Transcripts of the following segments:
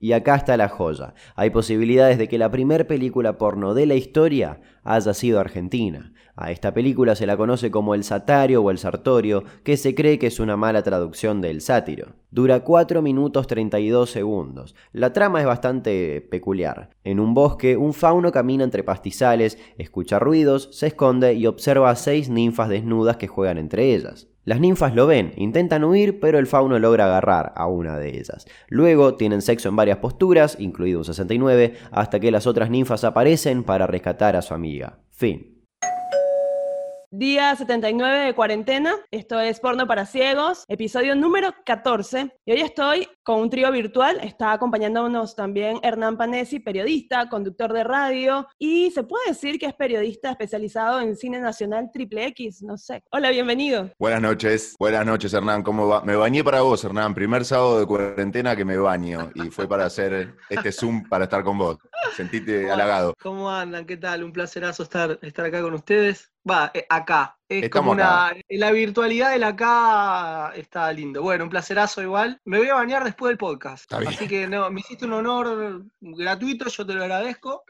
Y acá está la joya. Hay posibilidades de que la primer película porno de la historia haya sido argentina. A esta película se la conoce como El Satario o El Sartorio, que se cree que es una mala traducción del sátiro. Dura 4 minutos 32 segundos. La trama es bastante peculiar. En un bosque, un fauno camina entre pastizales, escucha ruidos, se esconde y observa a seis ninfas desnudas que juegan entre ellas. Las ninfas lo ven, intentan huir, pero el fauno logra agarrar a una de ellas. Luego tienen sexo en varias posturas, incluido un 69, hasta que las otras ninfas aparecen para rescatar a su amiga. Fin. Día 79 de cuarentena, esto es Porno para Ciegos, episodio número 14. Y hoy estoy con un trío virtual, está acompañándonos también Hernán Panesi, periodista, conductor de radio, y se puede decir que es periodista especializado en cine nacional triple X, no sé. Hola, bienvenido. Buenas noches, buenas noches Hernán, ¿cómo va? Me bañé para vos Hernán, primer sábado de cuarentena que me baño y fue para hacer este Zoom para estar con vos. Sentite halagado. ¿Cómo andan? ¿Qué tal? Un placerazo estar, estar acá con ustedes. Va, eh, acá. Es como una. La virtualidad del acá está lindo. Bueno, un placerazo igual. Me voy a bañar después del podcast. Así que no, me hiciste un honor gratuito, yo te lo agradezco.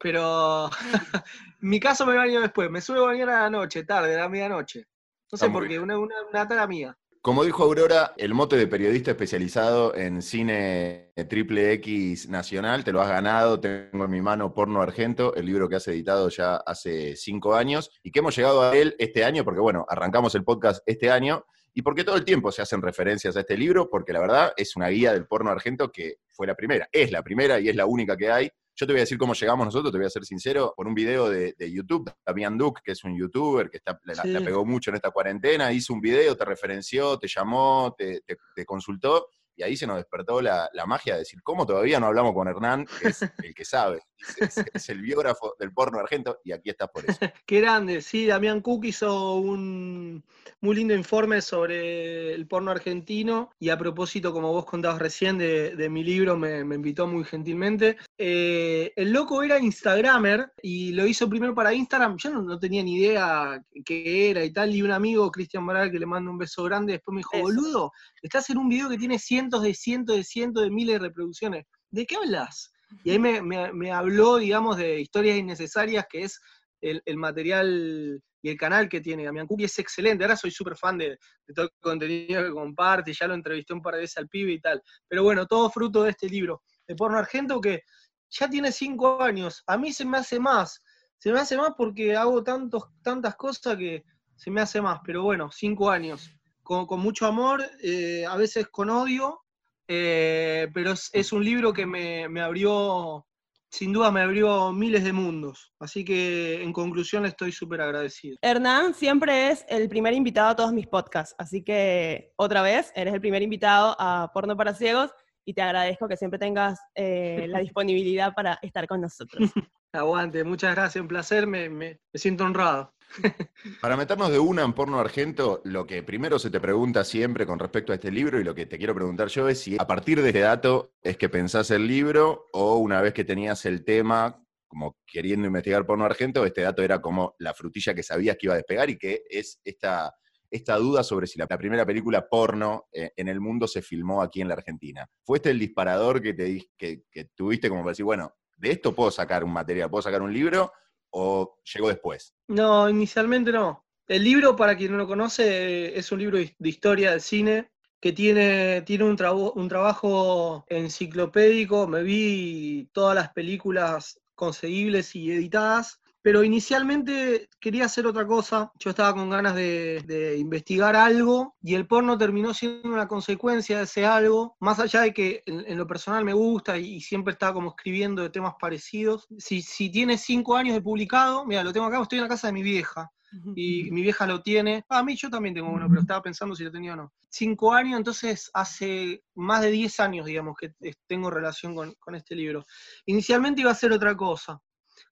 Pero en mi caso me baño después. Me suelo bañar a la noche, tarde, a la medianoche. No sé por qué, una, una, una tara mía. Como dijo Aurora, el mote de periodista especializado en cine triple X nacional, te lo has ganado. Tengo en mi mano Porno Argento, el libro que has editado ya hace cinco años y que hemos llegado a él este año, porque bueno, arrancamos el podcast este año y porque todo el tiempo se hacen referencias a este libro, porque la verdad es una guía del porno argento que fue la primera, es la primera y es la única que hay yo te voy a decir cómo llegamos nosotros, te voy a ser sincero, por un video de, YouTube. Damián Duke, que es un youtuber que está, la, pegó mucho en esta cuarentena, hizo un video, te referenció, te llamó, te consultó y ahí se nos despertó la, magia de decir, ¿cómo todavía no hablamos con Hernán, que es el que sabe? Es, el biógrafo del porno argento y aquí estás por eso. Qué grande, sí, Damián Cook hizo un muy lindo informe sobre el porno argentino y a propósito, como vos contabas recién de, mi libro, me, invitó muy gentilmente. Eh, el loco era Instagramer y lo hizo primero para Instagram, yo no, tenía ni idea qué era y tal, y un amigo, Cristian Moral, que le mando un beso grande, después me dijo, boludo, estás en un video que tiene 100 cientos de cientos de cientos de miles de reproducciones. ¿De qué hablas? Y ahí me, habló, digamos, de historias innecesarias, que es el, material y el canal que tiene Damián Cook, es excelente. Ahora soy súper fan de, todo el contenido que comparte, ya lo entrevisté un par de veces al pibe y tal. Pero bueno, todo fruto de este libro de porno argento que ya tiene cinco años. A mí se me hace más. Se me hace más porque hago tantos, tantas cosas que se me hace más. Pero bueno, cinco años con, mucho amor, eh, a veces con odio, eh, pero es, un libro que me, abrió, sin duda me abrió miles de mundos. Así que en conclusión estoy súper agradecido. Hernán siempre es el primer invitado a todos mis podcasts, así que otra vez, eres el primer invitado a Porno para Ciegos y te agradezco que siempre tengas eh, la disponibilidad para estar con nosotros. Aguante, muchas gracias, un placer, me siento honrado. Para meternos de una en porno argento, lo que primero se te pregunta siempre con respecto a este libro y lo que te quiero preguntar yo es si a partir de este dato es que pensás el libro o una vez que tenías el tema como queriendo investigar porno argento, este dato era como la frutilla que sabías que iba a despegar y que es esta, esta duda sobre si la, primera película porno eh, en el mundo se filmó aquí en la Argentina. ¿Fue este el disparador que, te, que, que tuviste como para decir, bueno, de esto puedo sacar un material, puedo sacar un libro? O llegó después? No, inicialmente no. El libro, para quien no lo conoce, es un libro de historia del cine que tiene, tiene un, un trabajo enciclopédico. Me vi todas las películas conseguibles y editadas pero inicialmente quería hacer otra cosa. Yo estaba con ganas de, investigar algo y el porno terminó siendo una consecuencia de ese algo, más allá de que en, lo personal me gusta y, siempre estaba como escribiendo de temas parecidos. Si, si tiene cinco años de publicado, mira, lo tengo acá, estoy en la casa de mi vieja. Y mi vieja lo tiene. A mí yo también tengo uno, pero estaba pensando si lo tenía o no. Cinco años, entonces hace más de diez años, digamos, que tengo relación con, con este libro. Inicialmente iba a ser otra cosa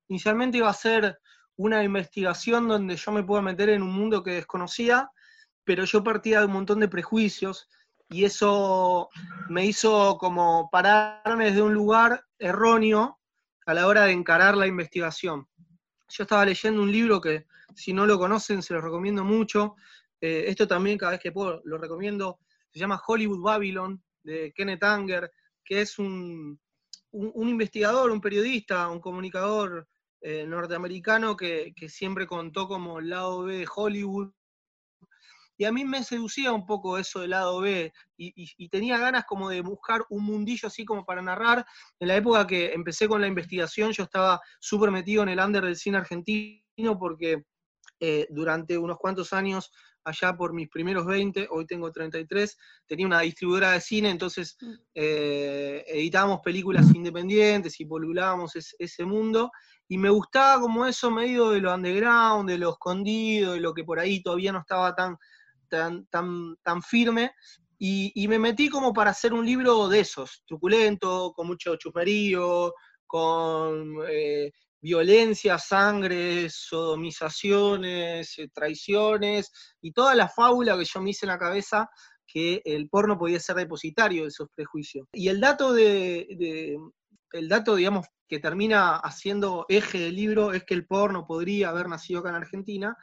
Inicialmente iba a ser una investigación donde yo me pueda meter en un mundo que desconocía, pero yo partía de un montón de prejuicios y eso me hizo como pararme desde un lugar erróneo a la hora de encarar la investigación. Yo estaba leyendo un libro que si no lo conocen se lo recomiendo mucho. Eh, esto también cada vez que puedo lo recomiendo. Se llama Hollywood Babylon de Kenneth Anger. que es un, investigador, un periodista, un comunicador eh, norteamericano que, siempre contó como el lado B de Hollywood. Y a mí me seducía un poco eso del lado B y, tenía ganas como de buscar un mundillo así como para narrar. En la época que empecé con la investigación yo estaba súper metido en el under del cine argentino porque eh, durante unos cuantos años allá por mis primeros 20, hoy tengo 33, tenía una distribuidora de cine, entonces mm. eh, editábamos películas independientes y polulábamos ese mundo, y me gustaba como eso medio de lo underground, de lo escondido, de lo que por ahí todavía no estaba tan, tan, tan, tan firme, y, me metí como para hacer un libro de esos, truculento, con mucho chuperío, con eh, violencia, sangre, sodomizaciones, eh, traiciones y toda la fábula que yo me hice en la cabeza que el porno podía ser depositario de esos prejuicios. Y el dato de, el dato, digamos, que termina haciendo eje del libro es que el porno podría haber nacido acá en Argentina,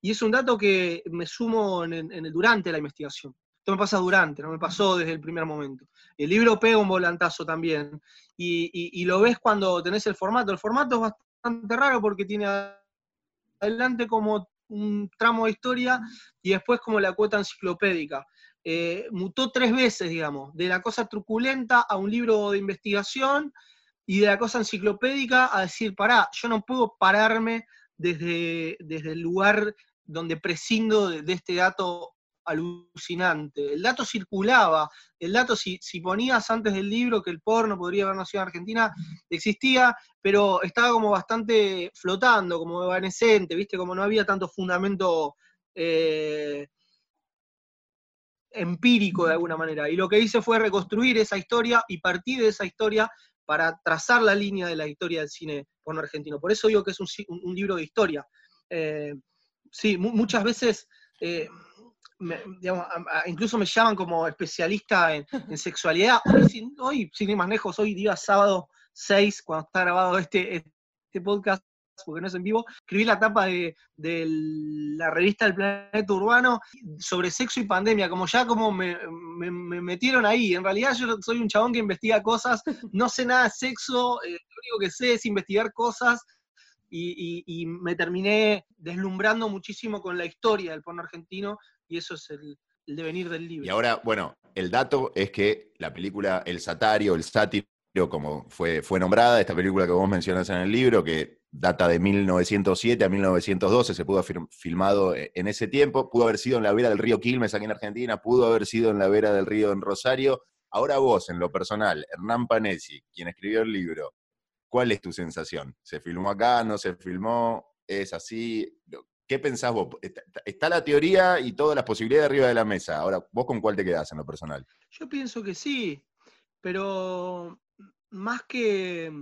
y es un dato que me sumo durante la investigación. Esto me pasa durante, no me pasó desde el primer momento. El libro pega un volantazo también, y, lo ves cuando tenés el formato. El formato es bastante raro porque tiene adelante como un tramo de historia y después como la cuota enciclopédica. Eh, mutó tres veces, digamos, de la cosa truculenta a un libro de investigación y de la cosa enciclopédica a decir, pará, yo no puedo pararme desde, desde el lugar donde prescindo de este dato alucinante. El dato circulaba, el dato si, si, ponías antes del libro que el porno podría haber nacido en Argentina, existía, pero estaba como bastante flotando, como evanescente, ¿viste? Como no había tanto fundamento eh, empírico de alguna manera. Y lo que hice fue reconstruir esa historia y partir de esa historia para trazar la línea de la historia del cine porno argentino. Por eso digo que es un, libro de historia. Eh, sí, muchas veces eh, incluso me llaman como especialista en, sexualidad. Hoy, sin, ir más lejos, hoy día sábado 6, cuando está grabado este, este podcast, porque no es en vivo, escribí la tapa de, la revista El Planeta Urbano sobre sexo y pandemia, como ya como me, metieron ahí. En realidad yo soy un chabón que investiga cosas, no sé nada de sexo, eh, lo único que sé es investigar cosas y, me terminé deslumbrando muchísimo con la historia del porno argentino y eso es el, devenir del libro. Y ahora, bueno, el dato es que la película El Satario, el sátiro, como fue, fue nombrada, esta película que vos mencionás en el libro, que data de 1907 a 1912, se pudo haber filmado e, en ese tiempo, pudo haber sido en la vera del río Quilmes aquí en Argentina, pudo haber sido en la vera del río en Rosario. Ahora vos, en lo personal, Hernán Panesi, quien escribió el libro, ¿cuál es tu sensación? ¿Se filmó acá? ¿No se filmó? ¿Es así? ¿Qué pensás vos? Está, la teoría y todas las posibilidades arriba de la mesa. Ahora, ¿vos con cuál te quedás en lo personal? Yo pienso que sí, pero más que,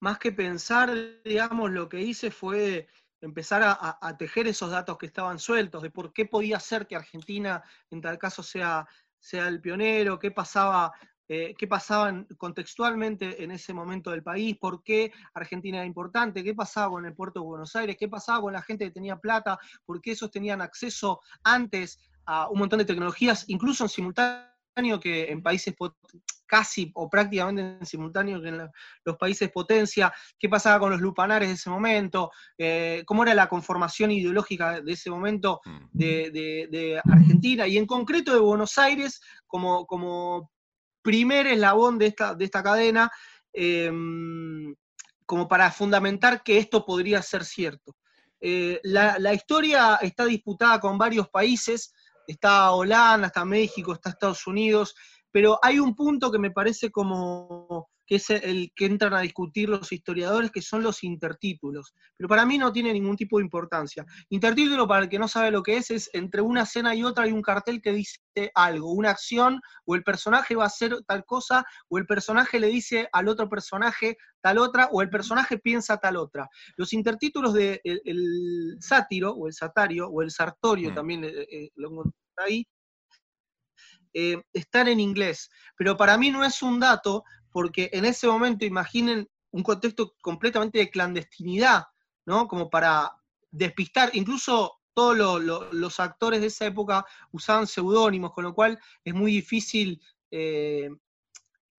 más que pensar, digamos, lo que hice fue empezar a, tejer esos datos que estaban sueltos, de por qué podía ser que Argentina en tal caso sea, sea el pionero, qué pasaba eh, qué pasaba contextualmente en ese momento del país, por qué Argentina era importante, qué pasaba con el puerto de Buenos Aires, qué pasaba con la gente que tenía plata, por qué esos tenían acceso antes a un montón de tecnologías, incluso en simultáneo que en países casi o prácticamente en simultáneo que en los países potencia, qué pasaba con los lupanares de ese momento, eh, cómo era la conformación ideológica de ese momento mm. de, Argentina y en concreto de Buenos Aires como, como primer eslabón de esta, de esta cadena em, como para fundamentar que esto podría ser cierto. Eh, la, historia está disputada con varios países, está Holanda, está México, está Estados Unidos, pero hay un punto que me parece como que es el que entran a discutir los historiadores, que son los intertítulos. Pero para mí no tiene ningún tipo de importancia. Intertítulo, para el que no sabe lo que es, es entre una escena y otra hay un cartel que dice algo, una acción, o el personaje va a hacer tal cosa, o el personaje le dice al otro personaje tal otra, o el personaje piensa tal otra. Los intertítulos del de el, sátiro, o el satario, o el sartorio, mm. también eh, eh, lo encontré ahí, eh, están en inglés. Pero para mí no es un dato porque en ese momento imaginen un contexto completamente de clandestinidad, ¿no? Como para despistar, incluso todos los actores de esa época usaban seudónimos, con lo cual es muy difícil eh,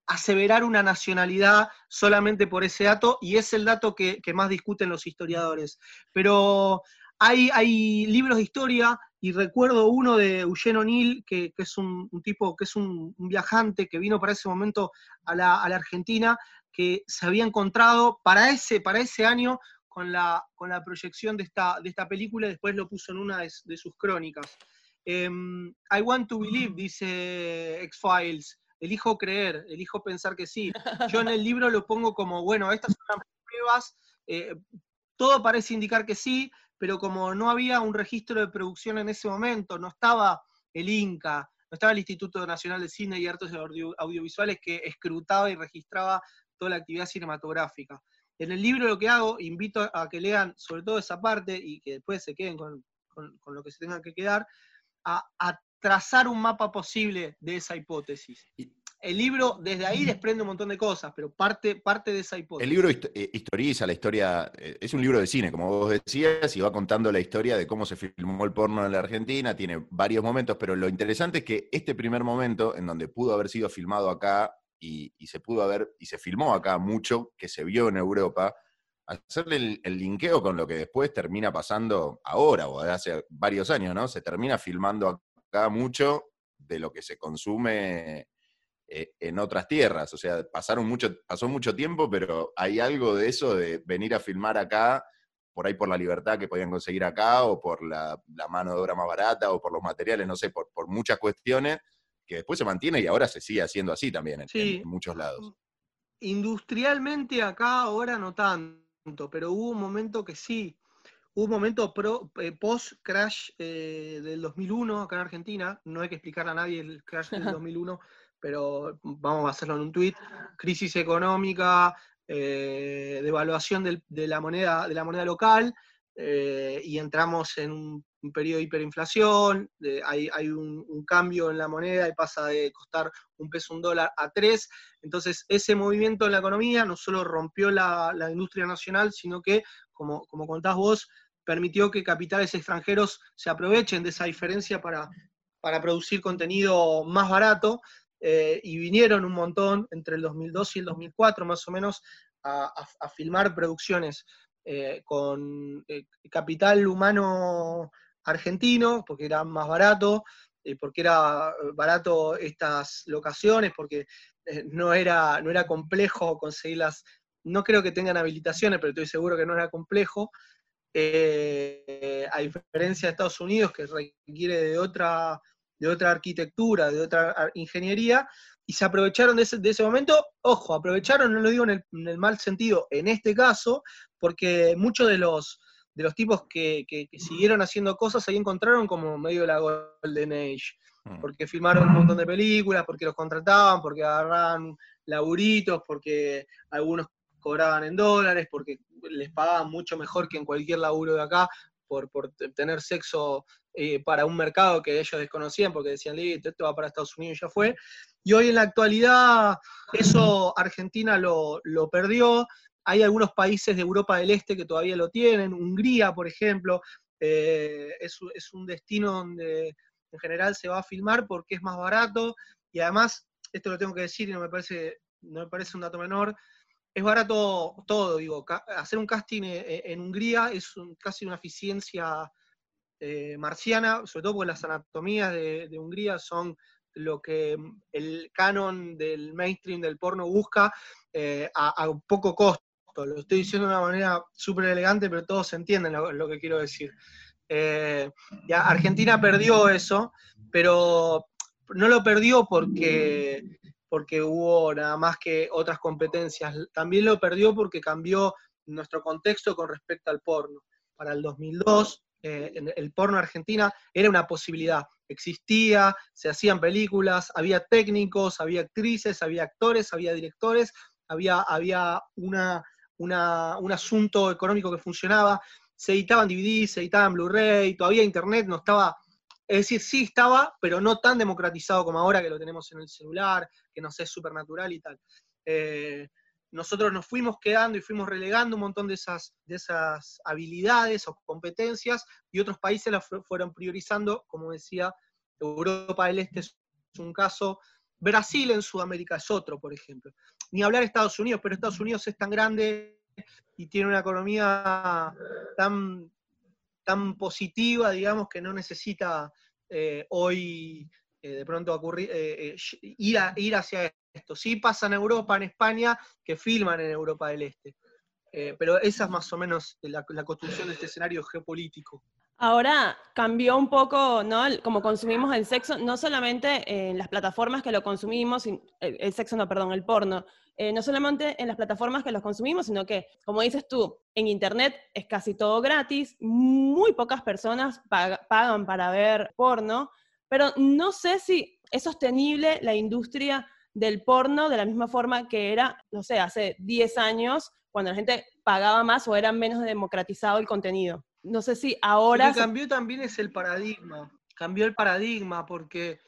aseverar una nacionalidad solamente por ese dato, y es el dato que, más discuten los historiadores. Pero hay, hay, libros de historia, y recuerdo uno de Eugene O'Neill, que, es un, tipo, que es un, viajante que vino para ese momento a la, Argentina, que se había encontrado para ese, para ese año con la, con la proyección de esta, de esta película, y después lo puso en una de, sus crónicas. Em, I want to believe, dice X-Files, elijo creer, elijo pensar que sí. Yo en el libro lo pongo como, bueno, estas son las pruebas, eh, todo parece indicar que sí, pero como no había un registro de producción en ese momento, no estaba el INCA, no estaba el Instituto Nacional de Cine y Artes Audiovisuales que escrutaba y registraba toda la actividad cinematográfica. En el libro lo que hago, invito a que lean sobre todo esa parte y que después se queden con, lo que se tengan que quedar, a, a, trazar un mapa posible de esa hipótesis. El libro desde ahí desprende un montón de cosas, pero parte, parte de esa hipótesis. El libro eh, historiza la historia, eh, es un libro de cine, como vos decías, y va contando la historia de cómo se filmó el porno en la Argentina, tiene varios momentos, pero lo interesante es que este primer momento, en donde pudo haber sido filmado acá y, se pudo haber, y se filmó acá mucho, que se vio en Europa, hacerle el, el, linkeo con lo que después termina pasando ahora o hace varios años, ¿no? Se termina filmando acá mucho de lo que se consume eh, en otras tierras. O sea, pasaron mucho, pasó mucho tiempo, pero hay algo de eso de venir a filmar acá, por ahí por la libertad que podían conseguir acá, o por la, mano de obra más barata, o por los materiales, no sé, por, muchas cuestiones, que después se mantiene y ahora se sigue haciendo así también en, muchos lados. Industrialmente acá ahora no tanto, pero hubo un momento que sí. Hubo un momento eh, post-crash eh, del 2001 acá en Argentina, no hay que explicar a nadie el crash del 2001, pero vamos a hacerlo en un tuit, crisis económica, eh, devaluación de, la moneda, de la moneda local, y entramos en un, periodo de hiperinflación, hay, un, cambio en la moneda y pasa de costar un peso un dólar a tres, entonces ese movimiento en la economía no solo rompió la, industria nacional, sino que, como, como contás vos, permitió que capitales extranjeros se aprovechen de esa diferencia para, para producir contenido más barato, eh, y vinieron un montón entre el 2002 y el 2004 más o menos a, filmar producciones eh, con eh, capital humano argentino, porque era más barato, porque era barato estas locaciones, porque no, era, no era complejo conseguirlas, no creo que tengan habilitaciones, pero estoy seguro que no era complejo, a diferencia de Estados Unidos, que requiere de otra, de otra arquitectura, de otra ingeniería, y se aprovecharon de ese, momento, ojo, aprovecharon, no lo digo en el, mal sentido, en este caso, porque muchos de los, de los tipos que, siguieron haciendo cosas ahí encontraron como medio de la Golden Age, mm. porque filmaron un montón de películas, porque los contrataban, porque agarraban laburitos, porque algunos cobraban en dólares, porque les pagaban mucho mejor que en cualquier laburo de acá por, tener sexo eh, para un mercado que ellos desconocían, porque decían, listo, esto va para Estados Unidos y ya fue. Y hoy en la actualidad eso Argentina lo, perdió. Hay algunos países de Europa del Este que todavía lo tienen. Hungría, por ejemplo, eh, es, es un destino donde en general se va a filmar porque es más barato y además, esto lo tengo que decir y no me parece, no me parece un dato menor, es barato todo, digo, hacer un casting eh, en Hungría es casi una eficiencia eh, marciana, sobre todo porque las anatomías de, Hungría son lo que mm, el canon del mainstream del porno busca a, poco costo. Lo estoy diciendo de una manera súper elegante, pero todos entienden lo, que quiero decir. ya Argentina perdió eso, pero no lo perdió porque porque hubo nada más que otras competencias. También lo perdió porque cambió nuestro contexto con respecto al porno. Para el 2002, eh, el porno argentina era una posibilidad. Existía, se hacían películas, había técnicos, había actrices, había actores, había directores, había, había una, un asunto económico que funcionaba. Se editaban DVDs, se editaban Blu-ray, todavía Internet no estaba es decir, sí estaba, pero no tan democratizado como ahora que lo tenemos en el celular, que nos es supernatural y tal. Eh, nosotros nos fuimos quedando y fuimos relegando un montón de esas, de esas habilidades o competencias y otros países las fueron priorizando, como decía, Europa del Este es un caso, Brasil en Sudamérica es otro, por ejemplo. Ni hablar Estados Unidos, pero Estados Unidos es tan grande y tiene una economía tan, tan positiva, digamos, que no necesita eh, hoy eh, de pronto ocurrir, eh, ir, a, ir hacia esto. Sí pasa en Europa, en España, que filman en Europa del Este. pero esa es más o menos la, la construcción de este escenario geopolítico. Ahora cambió un poco, ¿no? Como consumimos el sexo, no solamente en las plataformas que lo consumimos, el, sexo, no, perdón, el porno, eh, no solamente en las plataformas que los consumimos, sino que, como dices tú, en Internet es casi todo gratis, muy pocas personas pagan para ver porno, pero no sé si es sostenible la industria del porno de la misma forma que era, no sé, hace 10 años, cuando la gente pagaba más o era menos democratizado el contenido. No sé si ahora... Lo que cambió también es el paradigma, cambió el paradigma porque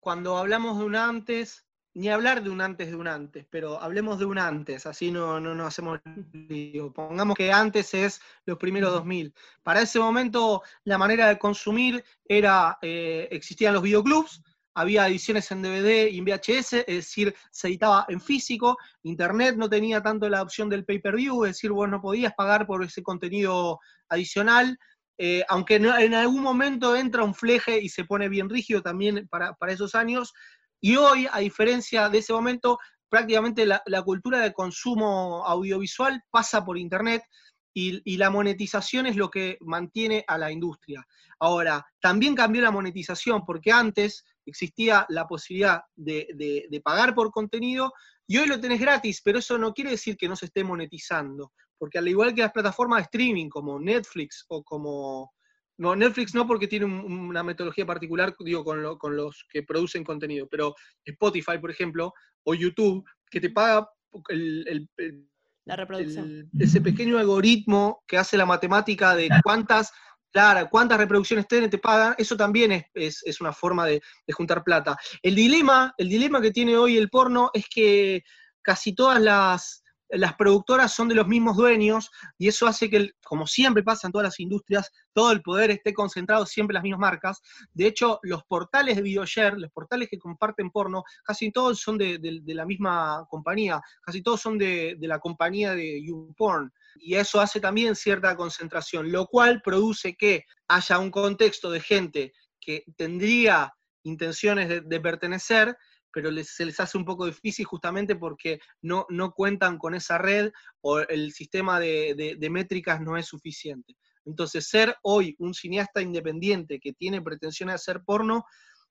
cuando hablamos de un antes, ni hablar de un antes de un antes, pero hablemos de un antes, así no, no, hacemos lío. Pongamos que antes es los primeros 2000. Para ese momento la manera de consumir era, eh, existían los videoclubs, había ediciones en DVD y en VHS, es decir, se editaba en físico, Internet no tenía tanto la opción del pay-per-view, es decir, vos no podías pagar por ese contenido adicional, eh, aunque en algún momento entra un fleje y se pone bien rígido también para, esos años, y hoy, a diferencia de ese momento, prácticamente la, cultura de consumo audiovisual pasa por Internet, y, la monetización es lo que mantiene a la industria. Ahora, también cambió la monetización, porque antes existía la posibilidad de, pagar por contenido y hoy lo tenés gratis, pero eso no quiere decir que no se esté monetizando, porque al igual que las plataformas de streaming como Netflix o como... No, Netflix no porque tiene una metodología particular, digo, con, con los que producen contenido, pero Spotify, por ejemplo, o YouTube, que te paga el, la reproducción. ese pequeño algoritmo que hace la matemática de cuántas Claro, cuántas reproducciones tiene, te pagan, eso también es, una forma de, juntar plata. El dilema, el dilema que tiene hoy el porno es que casi todas las, las productoras son de los mismos dueños y eso hace que, como siempre pasa en todas las industrias, todo el poder esté concentrado siempre en las mismas marcas. De hecho, los portales de videoshare, los portales que comparten porno, casi todos son de, la misma compañía, casi todos son de, la compañía de YouPorn. Y eso hace también cierta concentración, lo cual produce que haya un contexto de gente que tendría intenciones de pertenecer, pero se les hace un poco difícil justamente porque no, no cuentan con esa red o el sistema de, métricas no es suficiente. Entonces, ser hoy un cineasta independiente que tiene pretensiones de hacer porno,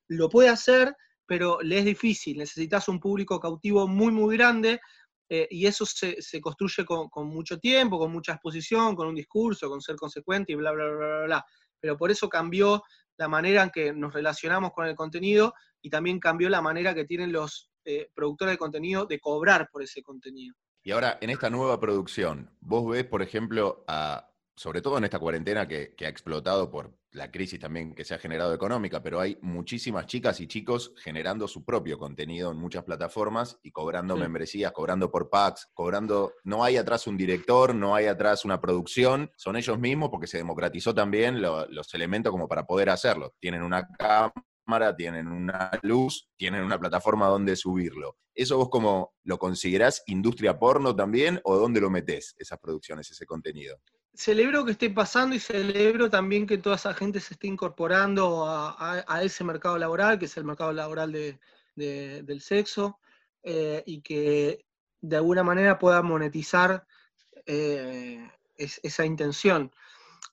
lo puede hacer, pero le es difícil. Necesitas un público cautivo muy, muy grande eh, y eso se, construye con, con, mucho tiempo, con mucha exposición, con un discurso, con ser consecuente y bla, bla, bla, bla, bla. Pero por eso cambió la manera en que nos relacionamos con el contenido y también cambió la manera que tienen los eh, productores de contenido de cobrar por ese contenido. Y ahora, en esta nueva producción, vos ves, por ejemplo, sobre todo en esta cuarentena que, ha explotado por la crisis también que se ha generado económica, pero hay muchísimas chicas y chicos generando su propio contenido en muchas plataformas y cobrando membresías, cobrando por packs, cobrando, no hay atrás un director, no hay atrás una producción, son ellos mismos porque se democratizó también los elementos como para poder hacerlo. Tienen una cámara tienen una luz, tienen una plataforma donde subirlo. ¿Eso vos como lo considerás industria porno también o dónde lo metés esas producciones, ese contenido? Celebro que esté pasando y celebro también que toda esa gente se esté incorporando a, ese mercado laboral, que es el mercado laboral del sexo, eh, y que de alguna manera pueda monetizar eh, esa intención.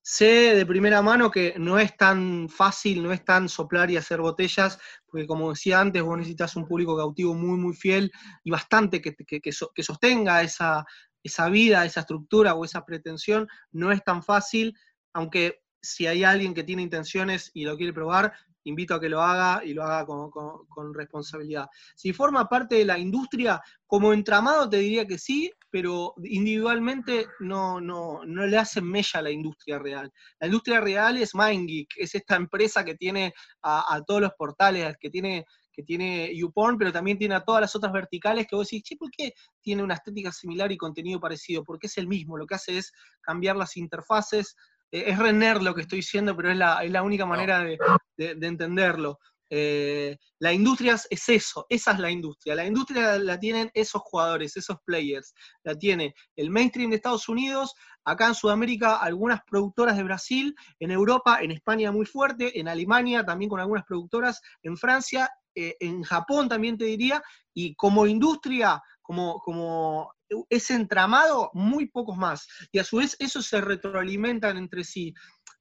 Sé de primera mano que no es tan fácil, no es tan soplar y hacer botellas, porque como decía antes, vos necesitas un público cautivo muy, muy fiel y bastante que, que, sostenga esa, esa vida, esa estructura o esa pretensión. No es tan fácil, aunque si hay alguien que tiene intenciones y lo quiere probar, invito a que lo haga y lo haga con, responsabilidad. Si forma parte de la industria, como entramado te diría que sí, pero individualmente no, no, no le hacen mella a la industria real. La industria real es MindGeek, es esta empresa que tiene a, todos los portales, que tiene que tiene YouPorn, pero también tiene a todas las otras verticales que vos decís, che, ¿por qué tiene una estética similar y contenido parecido? Porque es el mismo, lo que hace es cambiar las interfaces, eh, es Renner lo que estoy diciendo, pero es la, única manera de, entenderlo. Eh, la industria es eso, esa es la industria. La industria la tienen esos jugadores, esos players. La tiene el mainstream de Estados Unidos, acá en Sudamérica algunas productoras de Brasil, en Europa, en España muy fuerte, en Alemania también con algunas productoras, en Francia, eh, en Japón también te diría, y como industria, como, como ese entramado, muy pocos más. Y a su vez eso se retroalimentan entre sí.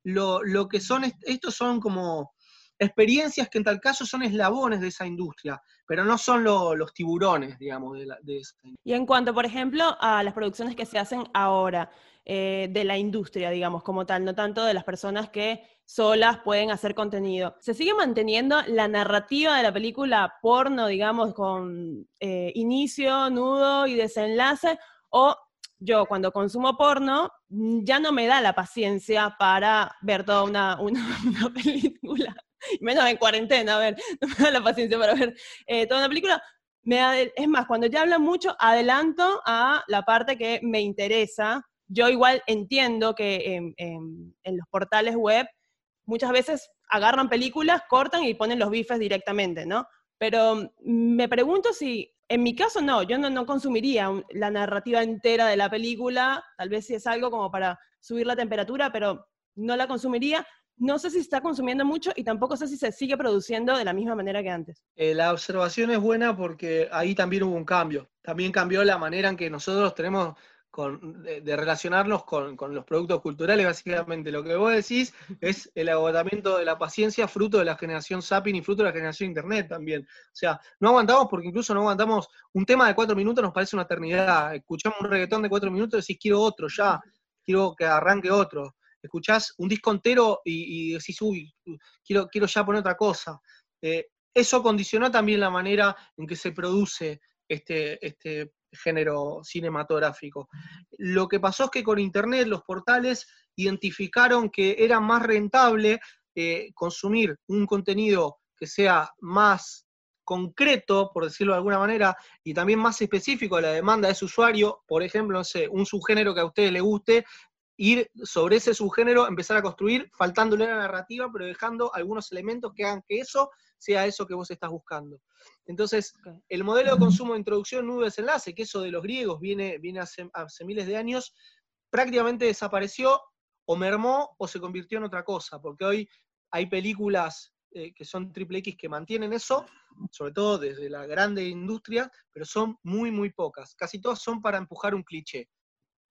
Lo, lo que son, estos son como experiencias que en tal caso son eslabones de esa industria, pero no son los tiburones, digamos, de, la, de esa Y en cuanto, por ejemplo, a las producciones que se hacen ahora, eh, de la industria, digamos, como tal, no tanto de las personas que solas pueden hacer contenido. ¿Se sigue manteniendo la narrativa de la película porno, digamos, con eh, inicio, nudo y desenlace? ¿O yo cuando consumo porno ya no me da la paciencia para ver toda una, película? menos en cuarentena, a ver, no me da la paciencia para ver eh, toda una película. Es más, cuando ya hablan mucho, adelanto a la parte que me interesa. Yo igual entiendo que en, los portales web muchas veces agarran películas, cortan y ponen los bifes directamente, ¿no? Pero me pregunto si, en mi caso no, yo no, no consumiría la narrativa entera de la película, tal vez si es algo como para subir la temperatura, pero no la consumiría no sé si está consumiendo mucho y tampoco sé si se sigue produciendo de la misma manera que antes. Eh, la observación es buena porque ahí también hubo un cambio. También cambió la manera en que nosotros tenemos de, relacionarnos con, los productos culturales. Básicamente lo que vos decís es el agotamiento de la paciencia fruto de la generación Zapping y fruto de la generación Internet también. O sea, no aguantamos porque incluso no aguantamos un tema de cuatro minutos, nos parece una eternidad. Escuchamos un reggaetón de cuatro minutos y decís quiero otro ya, quiero que arranque otro escuchás un disco entero y, decís, uy, quiero, quiero ya poner otra cosa. Eh, eso condicionó también la manera en que se produce este, este género cinematográfico. Lo que pasó es que con Internet los portales identificaron que era más rentable eh, consumir un contenido que sea más concreto, por decirlo de alguna manera, y también más específico a la demanda de ese usuario, por ejemplo, no sé, un subgénero que a ustedes les guste, ir sobre ese subgénero, empezar a construir, faltándole la narrativa, pero dejando algunos elementos que hagan que eso sea eso que vos estás buscando. Entonces, el modelo de consumo de introducción, nudo, desenlace, que eso de los griegos viene, viene hace, miles de años, prácticamente desapareció o mermó o se convirtió en otra cosa, porque hoy hay películas eh, que son triple X que mantienen eso, sobre todo desde la grande industria, pero son muy, muy pocas. Casi todas son para empujar un cliché.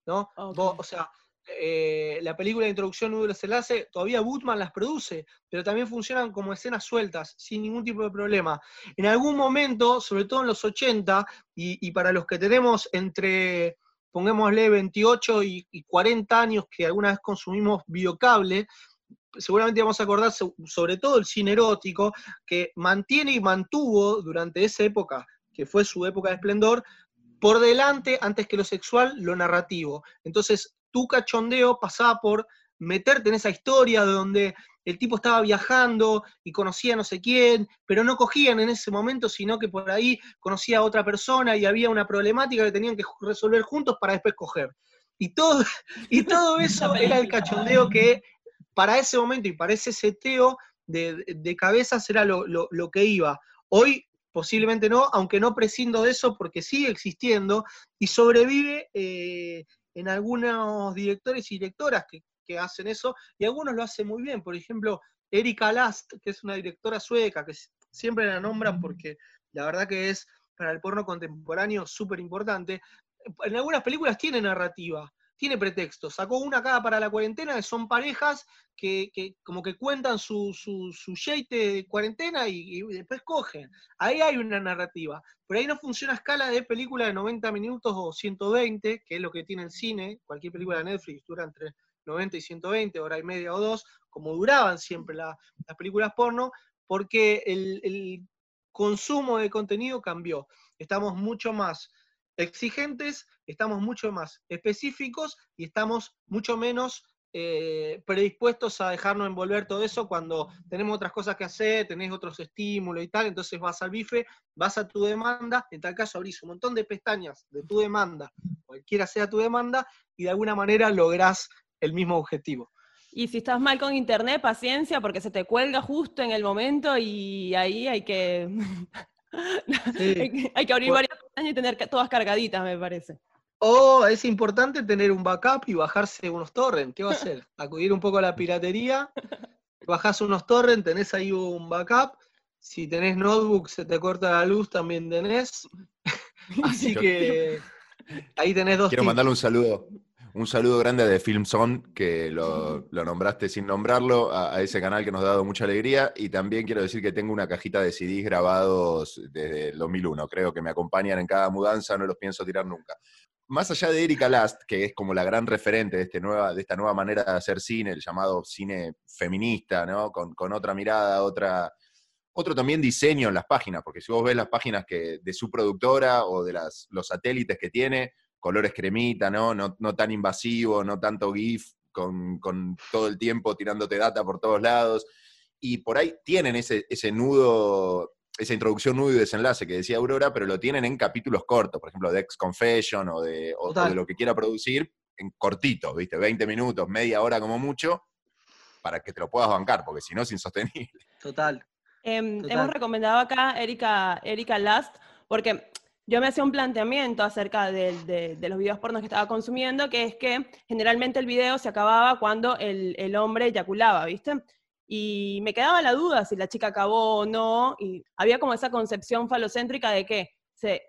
¿no? o sea, eh, la película de introducción Nudo Enlace, todavía Bootman las produce, pero también funcionan como escenas sueltas, sin ningún tipo de problema. En algún momento, sobre todo en los 80, y, para los que tenemos entre, pongámosle, 28 y, 40 años que alguna vez consumimos biocable, seguramente vamos a acordar sobre todo el cine erótico, que mantiene y mantuvo durante esa época, que fue su época de esplendor, por delante, antes que lo sexual, lo narrativo. Entonces, tu cachondeo pasaba por meterte en esa historia donde el tipo estaba viajando y conocía a no sé quién, pero no cogían en ese momento, sino que por ahí conocía a otra persona y había una problemática que tenían que resolver juntos para después coger. Y todo, y todo eso era el cachondeo que para ese momento y para ese seteo de, de cabezas era lo, que iba. Hoy posiblemente no, aunque no prescindo de eso porque sigue existiendo y sobrevive eh, en algunos directores y directoras que, hacen eso, y algunos lo hacen muy bien. Por ejemplo, Erika Last, que es una directora sueca, que siempre la nombran porque la verdad que es para el porno contemporáneo súper importante. En algunas películas tiene narrativa, tiene pretexto. Sacó una acá para la cuarentena, que son parejas que, como que cuentan su, su, su de cuarentena y, después cogen. Ahí hay una narrativa. Pero ahí no funciona a escala de película de 90 minutos o 120, que es lo que tiene el cine. Cualquier película de Netflix dura entre 90 y 120, hora y media o dos, como duraban siempre las películas porno, porque el, el consumo de contenido cambió. Estamos mucho más exigentes, estamos mucho más específicos y estamos mucho menos eh, predispuestos a dejarnos envolver todo eso cuando tenemos otras cosas que hacer, tenés otros estímulos y tal, entonces vas al bife, vas a tu demanda, en tal caso abrís un montón de pestañas de tu demanda, cualquiera sea tu demanda, y de alguna manera lográs el mismo objetivo. Y si estás mal con internet, paciencia, porque se te cuelga justo en el momento y ahí hay que, hay que abrir varias pestañas y tener todas cargaditas, me parece. O es importante tener un backup y bajarse unos torrents. ¿Qué va a hacer? Acudir un poco a la piratería, bajás unos torrents, tenés ahí un backup. Si tenés notebook, se te corta la luz, también tenés. Así que ahí tenés dos. Quiero mandarle un saludo un saludo grande de Filmson, que lo, nombraste sin nombrarlo, a, ese canal que nos ha dado mucha alegría. Y también quiero decir que tengo una cajita de CDs grabados desde el 2001. Creo que me acompañan en cada mudanza, no los pienso tirar nunca. Más allá de Erika Last, que es como la gran referente de, este nueva, de esta nueva manera de hacer cine, el llamado cine feminista, ¿no? con, otra mirada, otra, otro también diseño en las páginas, porque si vos ves las páginas que, de su productora o de las, los satélites que tiene, colores cremita, ¿no? No, tan invasivo, no tanto GIF, con, todo el tiempo tirándote data por todos lados. Y por ahí tienen ese, ese nudo, esa introducción, nudo y desenlace que decía Aurora, pero lo tienen en capítulos cortos, por ejemplo, de Ex Confession o de, de lo que quiera producir, en cortitos, ¿viste? 20 minutos, media hora como mucho, para que te lo puedas bancar, porque si no es insostenible. Total. Em, hemos recomendado acá Erika, Erika Last, porque yo me hacía un planteamiento acerca de, los videos pornos que estaba consumiendo, que es que generalmente el video se acababa cuando el, hombre eyaculaba, ¿viste? Y me quedaba la duda si la chica acabó o no, y había como esa concepción falocéntrica de que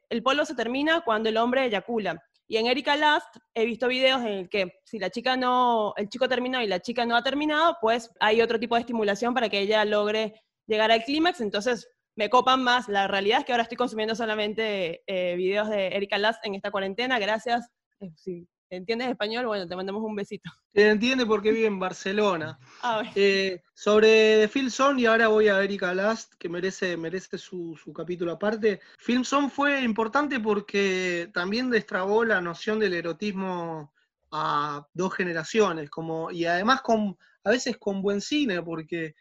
el polo se termina cuando el hombre eyacula. Y en Erika Last he visto videos en el que si la chica no, el chico terminó y la chica no ha terminado, pues hay otro tipo de estimulación para que ella logre llegar al clímax. Entonces me copan más. La realidad es que ahora estoy consumiendo solamente eh, videos de Erika Last en esta cuarentena. Gracias. Eh, si entiendes español, bueno, te mandamos un besito. Te entiende porque vive en Barcelona. Ah, eh, sobre Phil Son, y ahora voy a Erika Last, que merece, merece su, capítulo aparte. Film Son fue importante porque también destrabó la noción del erotismo a dos generaciones, como, y además con, a veces con buen cine, porque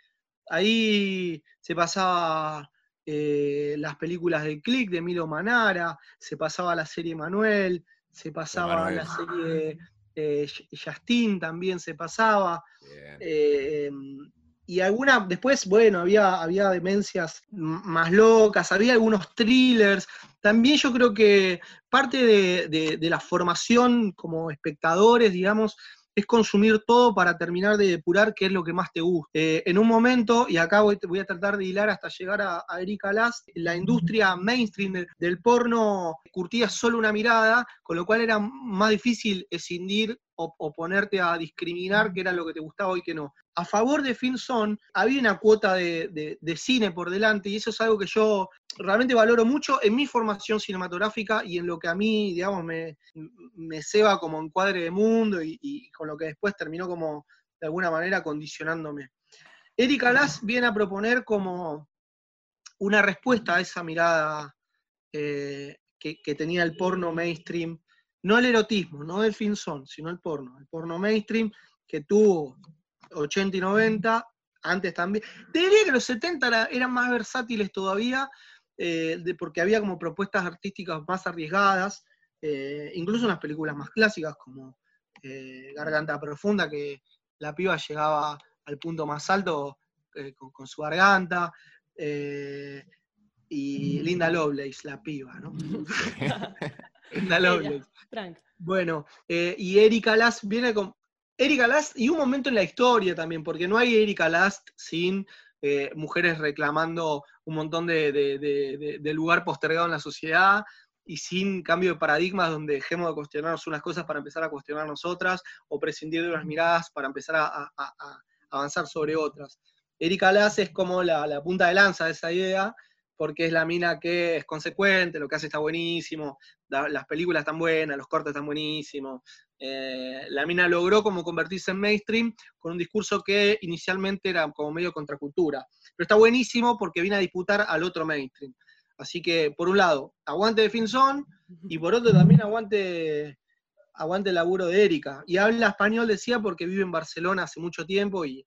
ahí se pasaba eh, las películas de Click de Milo Manara, se pasaba la serie Manuel, se pasaba la serie eh, Justin también se pasaba. Eh, y alguna, después, bueno, había, había demencias más locas, había algunos thrillers. También yo creo que parte de la formación como espectadores, digamos, es consumir todo para terminar de depurar qué es lo que más te gusta. Eh, en un momento, y acá voy, a tratar de hilar hasta llegar a, Erika Last, la industria mainstream del, porno curtía solo una mirada, con lo cual era más difícil escindir o, ponerte a discriminar qué era lo que te gustaba y qué no. A favor de Finson había una cuota de, cine por delante y eso es algo que yo realmente valoro mucho en mi formación cinematográfica y en lo que a mí, digamos, me, me ceba como encuadre de mundo y, con lo que después terminó como de alguna manera condicionándome. Erika Lass viene a proponer como una respuesta a esa mirada eh, que, que tenía el porno mainstream no el erotismo, no el finzón, sino el porno, el porno mainstream que tuvo 80 y 90, antes también. Te diría que los 70 eran más versátiles todavía, eh, porque había como propuestas artísticas más arriesgadas, eh, incluso unas películas más clásicas como eh, Garganta Profunda, que la piba llegaba al punto más alto con, su garganta, y Linda Lovelace, la piba, ¿no? Bueno, eh, y Erika Last viene con. Erika Last y un momento en la historia también, porque no hay Erika Last sin eh, mujeres reclamando un montón de, lugar postergado en la sociedad y sin cambio de paradigmas donde dejemos de cuestionarnos unas cosas para empezar a cuestionarnos otras o prescindir de unas miradas para empezar a, avanzar sobre otras. Erika Last es como la, la punta de lanza de esa idea porque es la mina que es consecuente, lo que hace está buenísimo, las películas están buenas, los cortes están buenísimos. Eh, la mina logró como convertirse en mainstream con un discurso que inicialmente era como medio contracultura. Pero está buenísimo porque viene a disputar al otro mainstream. Así que, por un lado, aguante de Finson y por otro también aguante, aguante el laburo de Erika. Y habla español, decía, porque vive en Barcelona hace mucho tiempo y,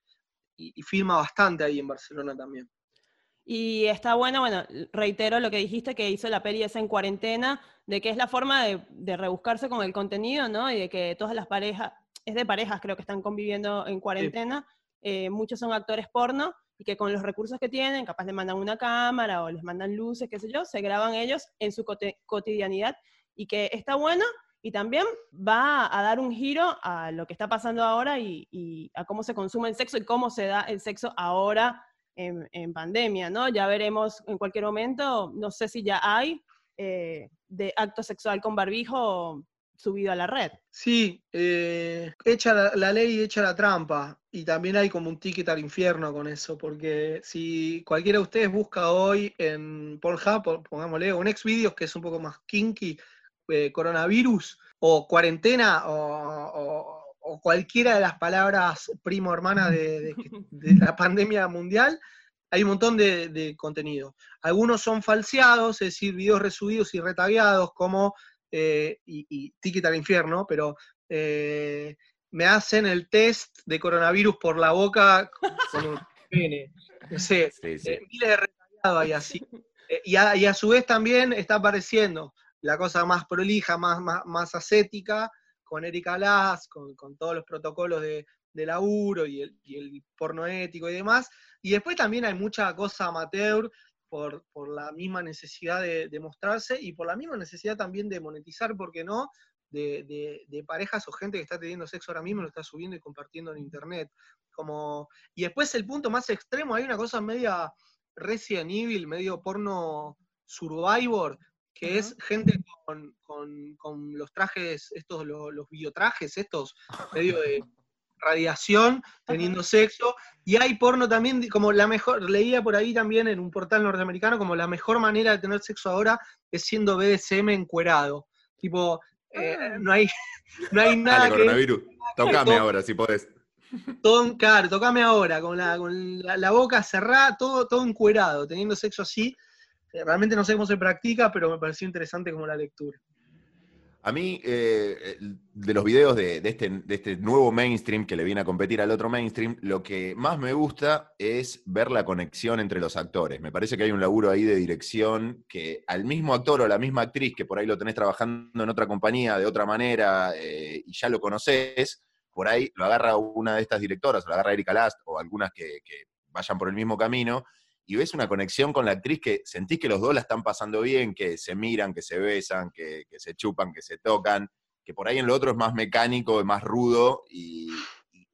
y, y filma bastante ahí en Barcelona también. Y está bueno, bueno, reitero lo que dijiste, que hizo la peli esa en cuarentena, de que es la forma de, rebuscarse con el contenido, ¿no? Y de que todas las parejas, es de parejas, creo que están conviviendo en cuarentena. Eh, muchos son actores porno y que con los recursos que tienen, capaz le mandan una cámara o les mandan luces, qué sé yo, se graban ellos en su cotidianidad y que está bueno y también va a dar un giro a lo que está pasando ahora y, a cómo se consume el sexo y cómo se da el sexo ahora en, pandemia, ¿no? Ya veremos en cualquier momento, no sé si ya hay eh, de acto sexual con barbijo subido a la red. Sí, eh, echa la, la, ley, echa la trampa. Y también hay como un ticket al infierno con eso, porque si cualquiera de ustedes busca hoy en Pornhub, pongámosle, un ex videos que es un poco más kinky, eh, coronavirus, o cuarentena, o, cualquiera de las palabras primo hermana de, la pandemia mundial, hay un montón de, contenido. Algunos son falseados, es decir, videos resubidos y retagueados, como eh, y, ticket al infierno, pero eh, me hacen el test de coronavirus por la boca con un pene. No sé, eh, miles de retagueados y así. Y a, su vez también está apareciendo la cosa más prolija, más, más, ascética, con Erika Lass, con, todos los protocolos de, laburo y el, y el porno ético y demás. Y después también hay mucha cosa amateur por, la misma necesidad de, mostrarse y por la misma necesidad también de monetizar, ¿por qué no? De, parejas o gente que está teniendo sexo ahora mismo, lo está subiendo y compartiendo en internet. Como... Y después el punto más extremo, hay una cosa media Resident Evil, medio porno Survivor, que es gente con, los trajes, estos, los, los biotrajes, estos, medio de radiación, teniendo sexo, y hay porno también como la mejor, leía por ahí también en un portal norteamericano, como la mejor manera de tener sexo ahora es siendo BDSM encuerado. Tipo, eh, ah. no, hay, no hay nada Dale, coronavirus, tocame ahora si podés. Todo, claro, tocame ahora, con la, con la, boca cerrada, todo, todo encuerado, teniendo sexo así. Eh, realmente no sé cómo se practica, pero me pareció interesante como la lectura. A mí, eh, de los videos de, este, de, este, nuevo mainstream que le viene a competir al otro mainstream, lo que más me gusta es ver la conexión entre los actores. Me parece que hay un laburo ahí de dirección que al mismo actor o la misma actriz que por ahí lo tenés trabajando en otra compañía de otra manera eh, y ya lo conoces, por ahí lo agarra una de estas directoras, o lo agarra Erika Last o algunas que vayan por el mismo camino y ves una conexión con la actriz que sentís que los dos la están pasando bien, que se miran, que se besan, que, se chupan, que se tocan, que por ahí en lo otro es más mecánico, es más rudo y,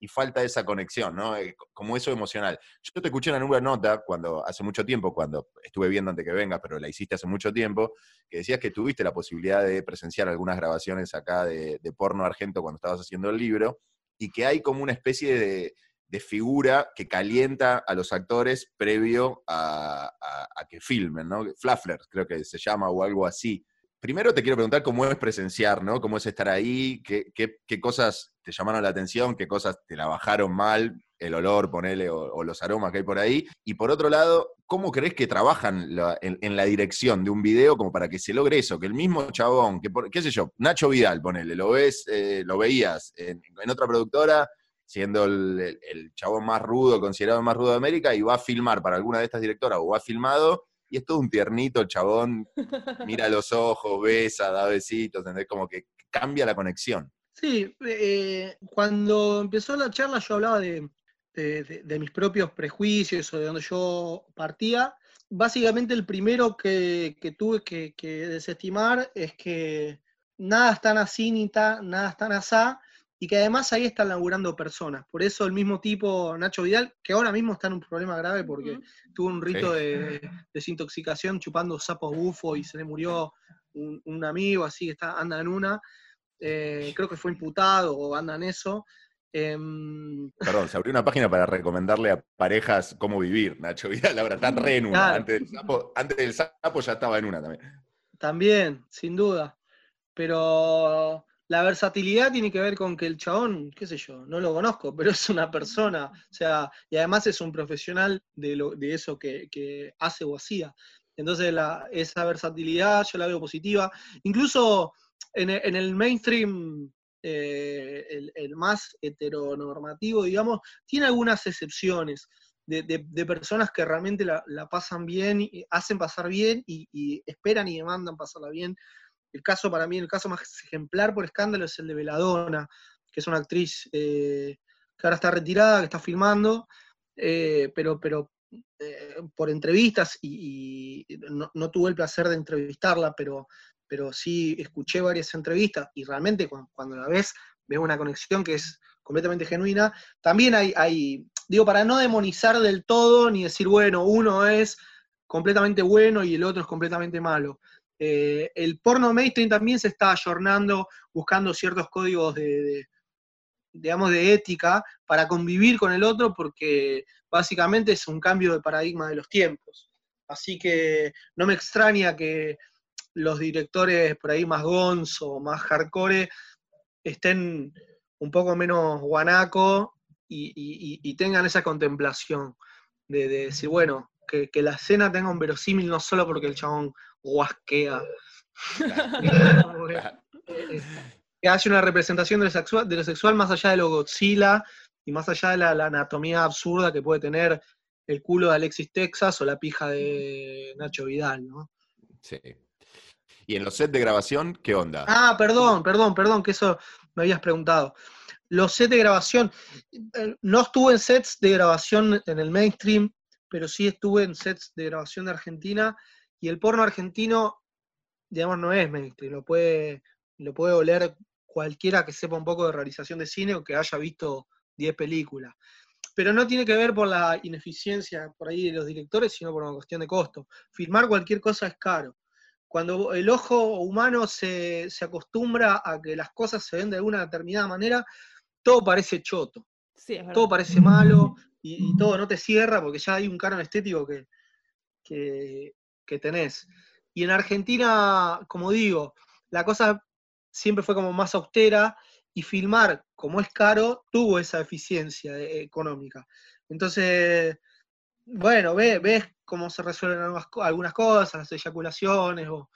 falta esa conexión, ¿no? Eh, como eso emocional. Yo te escuché en una nota cuando, hace mucho tiempo, cuando estuve viendo antes que vengas, pero la hiciste hace mucho tiempo, que decías que tuviste la posibilidad de presenciar algunas grabaciones acá de porno argento cuando estabas haciendo el libro, y que hay como una especie de de figura que calienta a los actores previo a, que filmen, ¿no? Fluffler, creo que se llama o algo así. Primero te quiero preguntar cómo es presenciar, ¿no? Cómo es estar ahí, qué, qué, cosas te llamaron la atención, qué cosas te la bajaron mal, el olor, ponele, o, los aromas que hay por ahí. Y por otro lado, ¿cómo crees que trabajan en, la dirección de un video como para que se logre eso? Que el mismo chabón, que qué sé yo, Nacho Vidal, ponele, lo ves, eh, lo veías en, otra productora, siendo el, chabón más rudo, considerado el más rudo de América, y va a filmar para alguna de estas directoras, o ha filmado, y es todo un tiernito, el chabón mira los ojos, besa, da besitos, ¿entendés? Como que cambia la conexión. Sí, eh, cuando empezó la charla yo hablaba de, mis propios prejuicios o de donde yo partía. Básicamente el primero que, tuve que, desestimar es que nada es tan así ni nada es tan asá, y que además ahí están laburando personas. Por eso el mismo tipo, Nacho Vidal, que ahora mismo está en un problema grave porque tuvo un rito de desintoxicación chupando sapos bufo y se le murió un, amigo, así que está, anda en una. Eh, creo que fue imputado o anda en eso. Em, Perdón, se abrió una página para recomendarle a parejas cómo vivir. Nacho Vidal ahora está re en una. Antes, antes del sapo ya estaba en una también. También, sin duda. Pero la versatilidad tiene que ver con que el chabón, qué sé yo, no lo conozco, pero es una persona, o sea, y además es un profesional de, lo, de eso que, hace o hacía. Entonces esa versatilidad yo la veo positiva. Incluso en, el mainstream, eh, el, más heteronormativo, digamos, tiene algunas excepciones. De, personas que realmente la, pasan bien, hacen pasar bien y, y, esperan y demandan pasarla bien el caso para mí, el caso más ejemplar por escándalo es el de Veladona, que es una actriz eh, que ahora está retirada, que está filmando, eh, pero, pero eh, por entrevistas y, no, tuve el placer de entrevistarla, pero, pero sí escuché varias entrevistas y realmente cuando, la ves, ves una conexión que es completamente genuina. También hay, hay, digo, para no demonizar del todo ni decir, bueno, uno es completamente bueno y el otro es completamente malo. El porno mainstream también se está ayornando, buscando ciertos códigos de, digamos, de ética para convivir con el otro, porque básicamente es un cambio de paradigma de los tiempos. Así que no me extraña que los directores por ahí más gonzo, más hardcore, estén un poco menos guanaco y, tengan esa contemplación de, decir, bueno, que, la escena tenga un verosímil no solo porque el chabón guasquea. Que hace una representación de lo, sexual, de lo sexual más allá de lo Godzilla y más allá de la, anatomía absurda que puede tener el culo de Alexis Texas o la pija de Nacho Vidal, ¿no? Sí. ¿Y en los sets de grabación, qué onda? Ah, perdón, perdón, perdón, que eso me habías preguntado. Los sets de grabación, eh, no estuve en sets de grabación en el mainstream, pero sí estuve en sets de grabación de Argentina, y el porno argentino, digamos, no es mainstream, lo puede, lo puede oler cualquiera que sepa un poco de realización de cine o que haya visto 10 películas. Pero no tiene que ver por la ineficiencia por ahí de los directores, sino por una cuestión de costo. Filmar cualquier cosa es caro. Cuando el ojo humano se, acostumbra a que las cosas se ven de alguna determinada manera, todo parece choto. todo parece malo y, todo no te cierra porque ya hay un canon estético que, que, que tenés. Y en Argentina, como digo, la cosa siempre fue como más austera y filmar, como es caro, tuvo esa eficiencia eh, económica. Entonces, bueno, ves, cómo se resuelven algunas, cosas, las eyaculaciones o,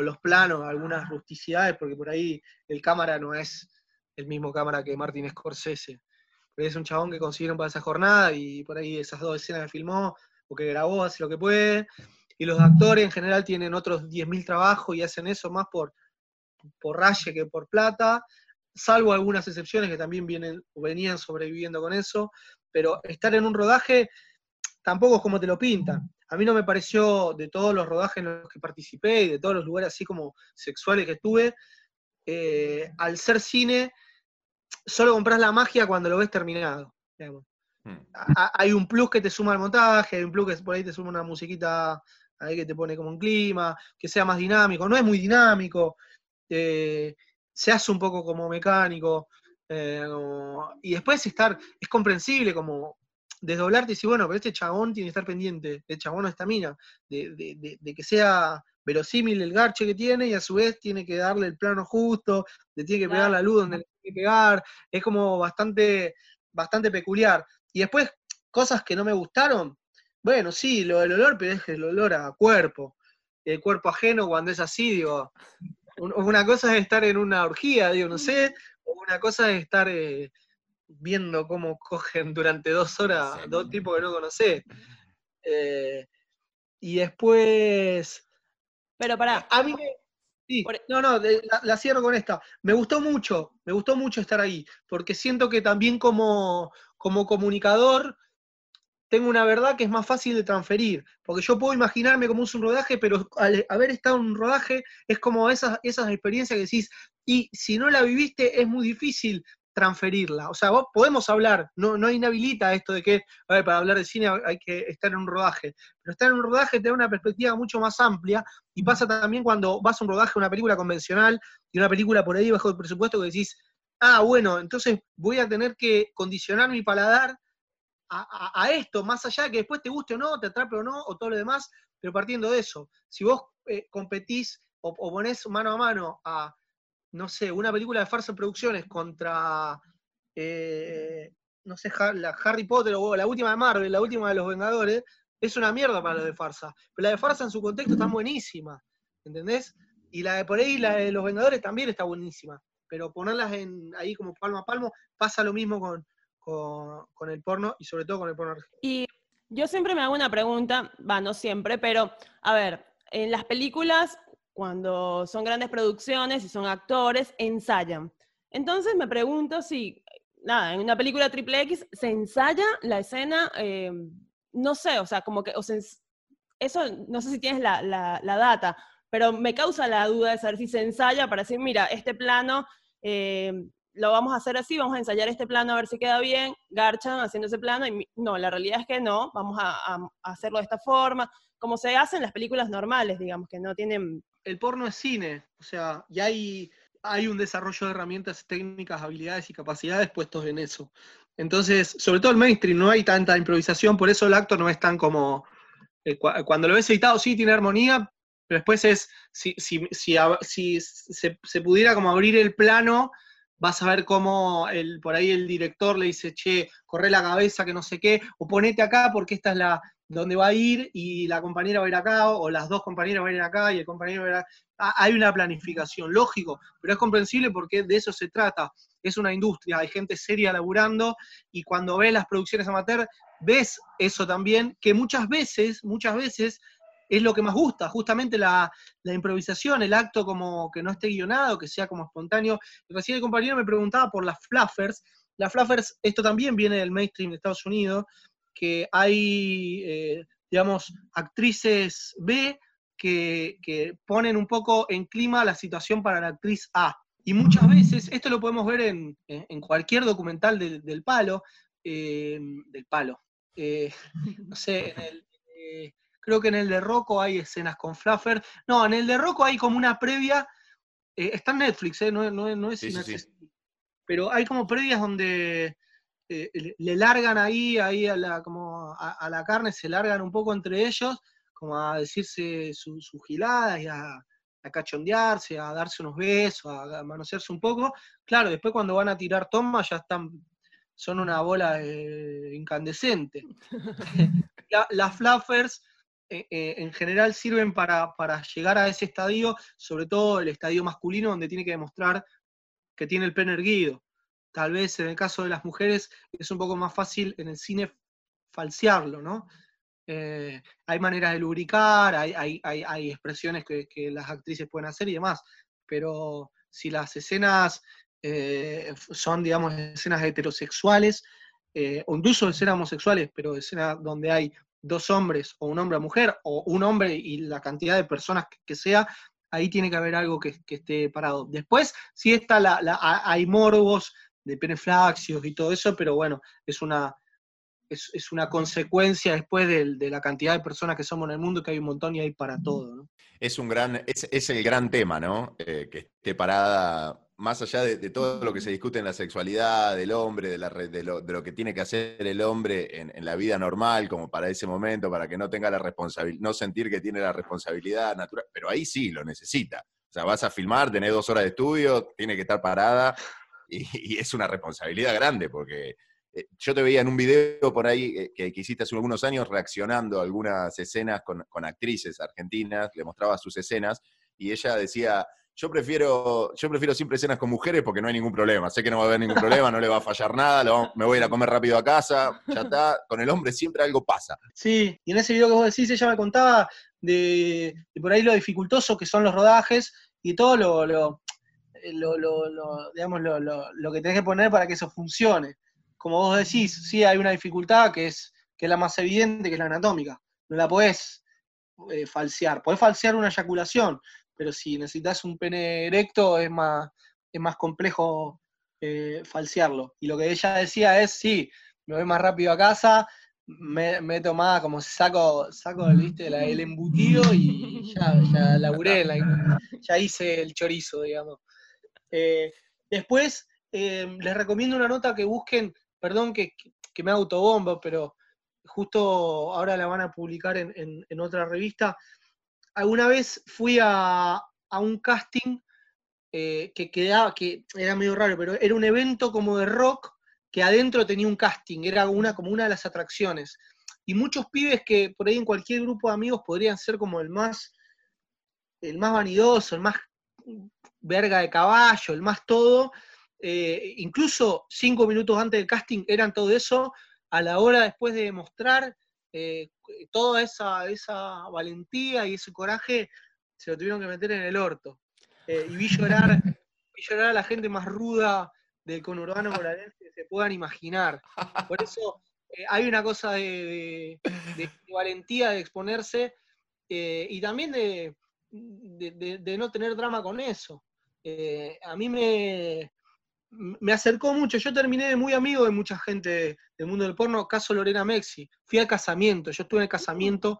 los planos, algunas rusticidades, porque por ahí el cámara no es el mismo cámara que Martin Scorsese. Pero es un chabón que consiguieron para esa jornada y por ahí esas dos escenas que filmó o que grabó, hace lo que puede. Y los actores en general tienen otros 10.000 trabajos y hacen eso más por, por raye que por plata, salvo algunas excepciones que también vienen, venían sobreviviendo con eso, pero estar en un rodaje tampoco es como te lo pintan. A mí no me pareció, de todos los rodajes en los que participé y de todos los lugares así como sexuales que estuve, eh, al ser cine, solo compras la magia cuando lo ves terminado. Hmm. Hay un plus que te suma al montaje, hay un plus que por ahí te suma una musiquita ahí que te pone como un clima, que sea más dinámico. No es muy dinámico, eh, se hace un poco como mecánico, eh, y después estar, es comprensible como desdoblarte y decir, bueno, pero este chabón tiene que estar pendiente, el chabón o esta mina, de, que sea verosímil el garche que tiene y a su vez tiene que darle el plano justo, le tiene que pegar la luz donde le tiene que pegar, es como bastante, bastante peculiar. Y después, cosas que no me gustaron, bueno, sí, lo del olor, pero es el olor a cuerpo, el cuerpo ajeno cuando es así, digo, una cosa es estar en una orgía, digo, no sé, o una cosa es estar eh, viendo cómo cogen durante dos horas dos tipos que no conocés. Eh, y después. Pero para. A mí Sí, e no, no, la, la, cierro con esta. Me gustó mucho, me gustó mucho estar ahí, porque siento que también como, como comunicador tengo una verdad que es más fácil de transferir, porque yo puedo imaginarme como un rodaje, pero al haber estado en un rodaje es como esas, esas experiencias que decís, y si no la viviste es muy difícil transferirla. O sea, vos podemos hablar, no, no inhabilita esto de que para hablar de cine hay que estar en un rodaje, pero estar en un rodaje te da una perspectiva mucho más amplia y pasa también cuando vas a un rodaje, una película convencional y una película por ahí bajo el presupuesto que decís, ah, bueno, entonces voy a tener que condicionar mi paladar a, esto, más allá de que después te guste o no, te atrape o no, o todo lo demás, pero partiendo de eso, si vos eh, competís o, ponés mano a mano a, no sé, una película de farsa producciones contra, eh, no sé, Harry Potter o la última de Marvel, la última de los Vengadores, es una mierda para la de farsa. Pero la de farsa en su contexto está buenísima, ¿entendés? Y la de por ahí, la de los Vengadores también está buenísima. Pero ponerlas en, ahí como palmo a palmo, pasa lo mismo con, con, el porno y sobre todo con el porno. Y yo siempre me hago una pregunta, va, no siempre, pero a ver, en las películas, cuando son grandes producciones y son actores, ensayan. Entonces me pregunto si, nada, en una película triple X se ensaya la escena, eh, no sé, o sea, como que, o eso no sé si tienes la, la, data, pero me causa la duda de saber si se ensaya para decir, mira, este plano eh, lo vamos a hacer así, vamos a ensayar este plano a ver si queda bien, garchan haciendo ese plano, y no, la realidad es que no, vamos a, hacerlo de esta forma, como se hacen las películas normales, digamos, que no tienen... El porno es cine, o sea, y hay, hay un desarrollo de herramientas técnicas, habilidades y capacidades puestos en eso. Entonces, sobre todo el mainstream, no hay tanta improvisación, por eso el acto no es tan como... Eh, cuando lo ves editado, sí tiene armonía, pero después es, si, si, si, si se, se, pudiera como abrir el plano vas a ver cómo el, por ahí el director le dice, che, corre la cabeza, que no sé qué, o ponete acá porque esta es la donde va a ir y la compañera va a ir acá, o las dos compañeras van a ir acá y el compañero va a ir acá. Hay una planificación, lógico, pero es comprensible porque de eso se trata. Es una industria, hay gente seria laburando y cuando ves las producciones amateur, ves eso también, que muchas veces, muchas veces es lo que más gusta, justamente la, improvisación, el acto como que no esté guionado, que sea como espontáneo. recién el compañero me preguntaba por las fluffers. Las fluffers, esto también viene del mainstream de Estados Unidos, que hay, eh, digamos, actrices B que, ponen un poco en clima la situación para la actriz A. Y muchas veces, esto lo podemos ver en, cualquier documental del palo, eh, del palo, eh, no sé, en el, Creo que en el de Rocco hay escenas con Fluffer. No, en el de Rocco hay como una previa. Eh, está en Netflix, ¿eh? no, no, es Pero hay como previas donde eh, le largan ahí, ahí a la, como a, la carne, se largan un poco entre ellos, como a decirse sus giladas y a, cachondearse, a darse unos besos, a, manosearse un poco. Claro, después cuando van a tirar tomas ya están, son una bola incandescente. las fluffers eh, eh, en general sirven para, llegar a ese estadio, sobre todo el estadio masculino, donde tiene que demostrar que tiene el pene erguido. Tal vez en el caso de las mujeres es un poco más fácil en el cine falsearlo, ¿no? Eh, hay maneras de lubricar, hay, hay, expresiones que, las actrices pueden hacer y demás, pero si las escenas son, digamos, escenas heterosexuales, o incluso escenas homosexuales, pero escenas donde hay dos hombres o un hombre a mujer o un hombre y la cantidad de personas que, sea, ahí tiene que haber algo que, esté parado. Después, sí está la, hay morbos de peneflaxios y todo eso, pero bueno, es una, es, una consecuencia después de, la cantidad de personas que somos en el mundo, que hay un montón y hay para todo. Es un gran, es, el gran tema, ¿no? Eh, que esté parada más allá de, todo lo que se discute en la sexualidad del hombre, de, la, de, lo, de lo, que tiene que hacer el hombre en, la vida normal, como para ese momento, para que no tenga la responsabilidad, no sentir que tiene la responsabilidad natural, pero ahí sí lo necesita. O sea, vas a filmar, tenés dos horas de estudio, tiene que estar parada, y, es una responsabilidad grande, porque yo te veía en un video por ahí eh, que, que, hiciste hace algunos años reaccionando a algunas escenas con, con actrices argentinas, le mostraba sus escenas, y ella decía, yo prefiero, yo prefiero siempre escenas con mujeres porque no hay ningún problema. Sé que no va a haber ningún problema, no le va a fallar nada, me voy a ir a comer rápido a casa, ya está. Con el hombre siempre algo pasa. Sí, y en ese video que vos decís, ella me contaba de, por ahí lo dificultoso que son los rodajes y todo lo, lo, eh, digamos, lo, que tenés que poner para que eso funcione. Como vos decís, sí hay una dificultad que es, que es la más evidente, que es la anatómica. No la podés eh, falsear. Podés falsear una eyaculación, pero si necesitas un pene erecto es más, es más complejo eh, falsearlo. Y lo que ella decía es, sí, me voy más rápido a casa, me, me tomaba como saco, saco el embutido y ya, ya laburé, ya hice el chorizo, digamos. Eh, después, les recomiendo una nota que busquen, perdón que, que me autobombo, pero justo ahora la van a publicar en, otra revista, alguna vez fui a, un casting eh, que quedaba, que era medio raro, pero era un evento como de rock que adentro tenía un casting, era una, como una de las atracciones. Y muchos pibes que por ahí en cualquier grupo de amigos podrían ser como el más, el más vanidoso, el más verga de caballo, el más todo, eh, incluso cinco minutos antes del casting eran todo eso, a la hora después de demostrar eh, toda esa, esa valentía y ese coraje se lo tuvieron que meter en el orto. Eh, y vi llorar, millonar a la gente más ruda del conurbano moralense que se puedan imaginar. Por eso hay una cosa de, valentía de exponerse y también de, no tener drama con eso. Eh, a mí me, me acercó mucho. Yo terminé muy amigo de mucha gente del mundo del porno, caso Lorena Mexi. Fui al casamiento, yo estuve en el casamiento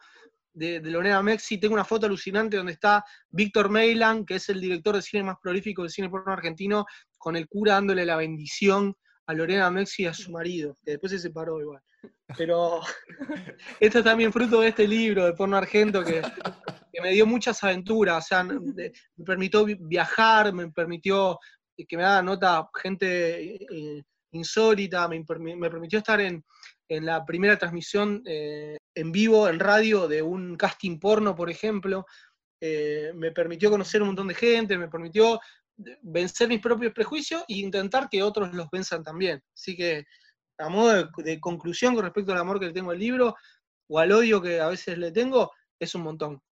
de, Lorena Mexi. Tengo una foto alucinante donde está Víctor Meilan, que es el director de cine más prolífico del cine porno argentino, con el cura dándole la bendición a Lorena Mexi y a su marido, que después se separó igual. Pero esto es también fruto de este libro de porno argento que, me dio muchas aventuras, o sea, me permitió viajar, me permitió que me haga nota gente eh, insólita, me, permitió estar en, la primera transmisión eh, en vivo, en radio, de un casting porno, por ejemplo. Eh, me permitió conocer un montón de gente, me permitió vencer mis propios prejuicios e intentar que otros los venzan también. Así que, a modo de, conclusión con respecto al amor que le tengo al libro, o al odio que a veces le tengo, es un montón.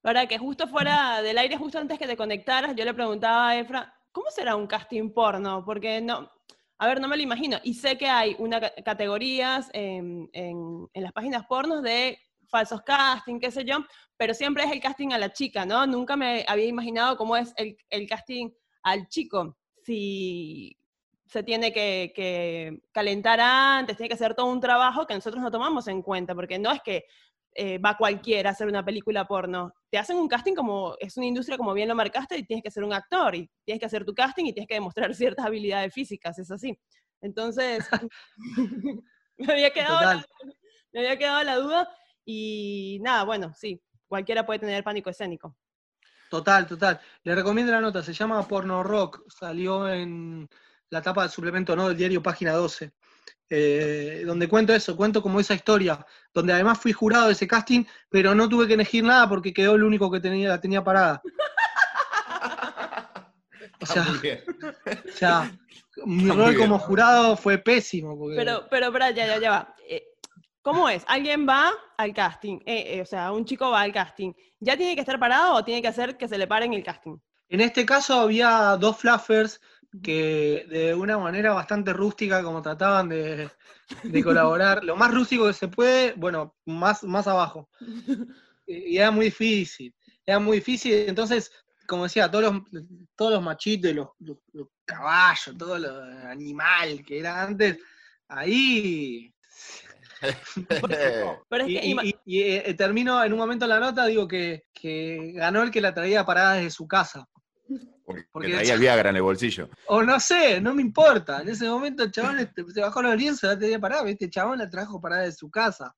Para que justo fuera del aire, justo antes que te conectaras, yo le preguntaba a Efra, ¿cómo será un casting porno? Porque no, a ver, no me lo imagino. Y sé que hay una categorías en, las páginas pornos de falsos casting, qué sé yo, pero siempre es el casting a la chica, ¿no? Nunca me había imaginado cómo es el, casting al chico. Si se tiene que, que, calentar antes, tiene que hacer todo un trabajo que nosotros no tomamos en cuenta, porque no es que eh, va cualquiera a hacer una película porno. Te hacen un casting como, es una industria como bien lo marcaste y tienes que ser un actor y tienes que hacer tu casting y tienes que demostrar ciertas habilidades físicas, es así. Entonces, me, había quedado la, me había quedado la duda y nada, bueno, sí, cualquiera puede tener pánico escénico. Total, total. Le recomiendo la nota, se llama Porno Rock, salió en la tapa del suplemento no del diario Página 12. Eh, donde cuento eso, cuento como esa historia, donde además fui jurado de ese casting, pero no tuve que elegir nada porque quedó el único que tenía, la tenía parada. o sea, mi rol como jurado fue pésimo. Pero, pero, ya, ya, ya va. Eh, ¿Cómo es? ¿Alguien va al casting? Eh, o sea, un chico va al casting. ¿Ya tiene que estar parado o tiene que hacer que se le paren el casting? En este caso había dos flaffers que de una manera bastante rústica, como trataban de, colaborar, lo más rústico que se puede, bueno, más, más abajo. Y era muy difícil, era muy difícil, entonces, como decía, todos los, todos los machitos, los, los, caballos, todo lo animal que era antes, ahí... y, eh, termino en un momento la nota, digo que, que ganó el que la traía parada desde su casa. Porque, traía el Viagra en el bolsillo. O no sé, no me importa. En ese momento el chabón este, se bajó los lienzos, la tenía parada, este chabón la trajo parada de su casa.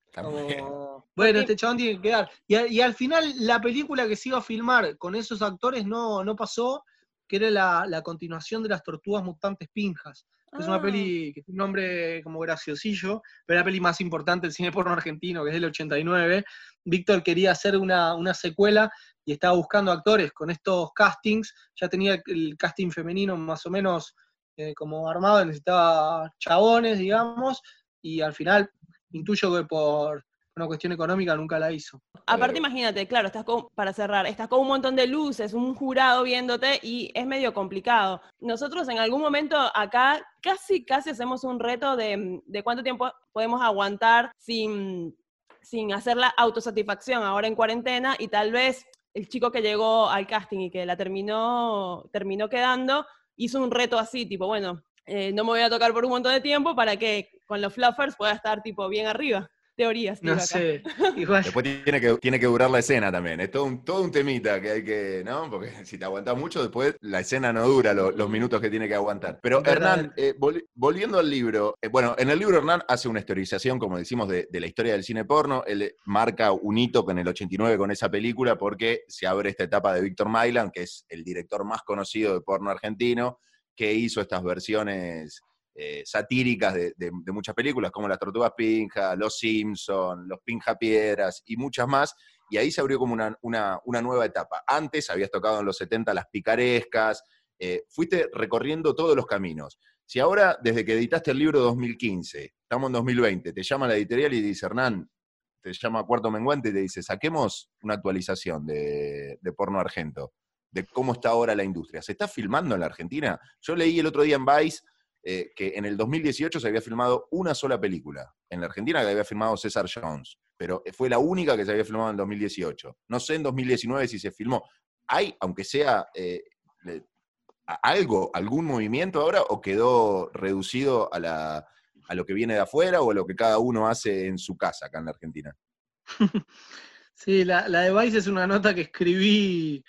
bueno, este chabón tiene que quedar. Y, al final la película que se iba a filmar con esos actores no, no pasó, que era la, continuación de las tortugas mutantes pinjas. Es una ah. peli que tiene un nombre como graciosillo, pero la peli más importante del cine porno argentino, que es del 89. Víctor quería hacer una, una secuela y estaba buscando actores con estos castings, ya tenía el casting femenino más o menos eh, como armado, necesitaba chabones, digamos, y al final intuyo que por una cuestión económica nunca la hizo. Aparte, imagínate, claro, estás para cerrar, estás con un montón de luces, un jurado viéndote y es medio complicado. Nosotros en algún momento acá casi, casi hacemos un reto de, de cuánto tiempo podemos aguantar sin sin hacer la autosatisfacción ahora en cuarentena y tal vez el chico que llegó al casting y que la terminó, terminó quedando, hizo un reto así, tipo, bueno, eh, no me voy a tocar por un montón de tiempo para que con los fluffers pueda estar tipo bien arriba teorías. No sé. Después tiene que, tiene que durar la escena también. Es todo un, todo un temita que hay que, ¿no? Porque si te aguantas mucho, después la escena no dura los minutos que tiene que aguantar. Pero Hernán, eh, volviendo al libro, eh, bueno, en el libro Hernán hace una historización, como decimos, de, la historia del cine porno. Él marca un hito en el 89 con esa película porque se abre esta etapa de Víctor Mailand, que es el director más conocido de porno argentino, que hizo estas versiones eh, satíricas de, muchas películas, como Las Tortugas Pinja, Los Simpson, Los Pinja Piedras y muchas más, y ahí se abrió como una, nueva etapa. Antes habías tocado en los 70 las picarescas, eh, fuiste recorriendo todos los caminos. Si ahora, desde que editaste el libro 2015, estamos en 2020, te llama la editorial y dice, Hernán, te llama Cuarto Menguante y te dice, saquemos una actualización de, de porno argento. de cómo está ahora la industria. ¿Se está filmando en la Argentina? Yo leí el otro día en Vice eh, que en el 2018 se había filmado una sola película. En la Argentina que había filmado César Jones, pero fue la única que se había filmado en el 2018. No sé en 2019 si se filmó. ¿Hay, aunque sea eh, algo, algún movimiento ahora o quedó reducido a, la, a lo que viene de afuera o a lo que cada uno hace en su casa acá en la Argentina? Sí, la, la de Vice es una nota que escribí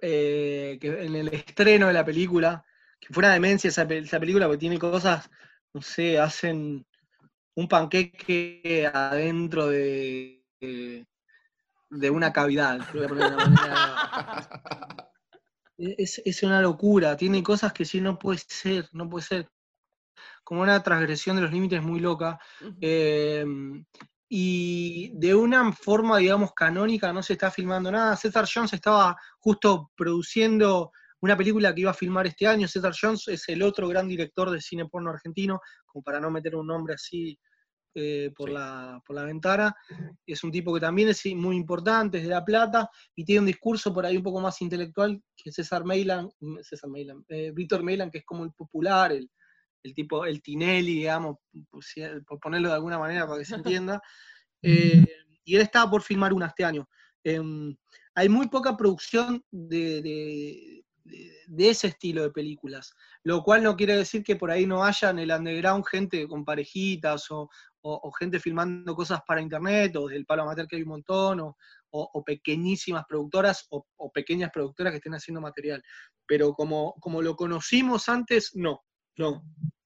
eh, que en el estreno de la película, que fue una demencia esa, película, porque tiene cosas, no sé, hacen un panqueque adentro de, de, una cavidad. es, es, una locura, tiene cosas que sí no puede ser, no puede ser. Como una transgresión de los límites muy loca. Eh, y de una forma, digamos, canónica no se está filmando nada. César Jones estaba justo produciendo una película que iba a filmar este año. César Jones es el otro gran director de cine porno argentino, como para no meter un nombre así eh, por, la, por la ventana. Es un tipo que también es muy importante, es de La Plata, y tiene un discurso por ahí un poco más intelectual que César Meylan, César Meylan, eh, Víctor Meylan, que es como el popular, el, el tipo, el Tinelli, digamos, por ponerlo de alguna manera para que se entienda. Eh, y él estaba por filmar una este año. Em, hay muy poca producción de, ese estilo de películas, lo cual no quiere decir que por ahí no haya en el underground gente con parejitas o, gente filmando cosas para internet o del palo amateur que hay un montón o, o pequeñísimas productoras o, pequeñas productoras que estén haciendo material. Pero como, como lo conocimos antes, no. No,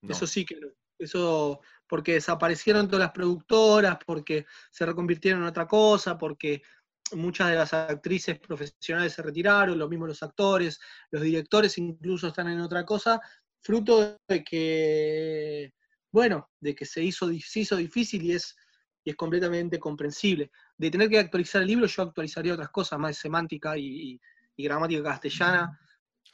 eso sí que no. Eso porque desaparecieron todas las productoras, porque se reconvirtieron en otra cosa, porque muchas de las actrices profesionales se retiraron, lo mismo los actores, los directores incluso están en otra cosa, fruto de que, bueno, de que se hizo, hizo difícil y es, y es completamente comprensible. De tener que actualizar el libro, yo actualizaría otras cosas, más semántica y, gramática castellana,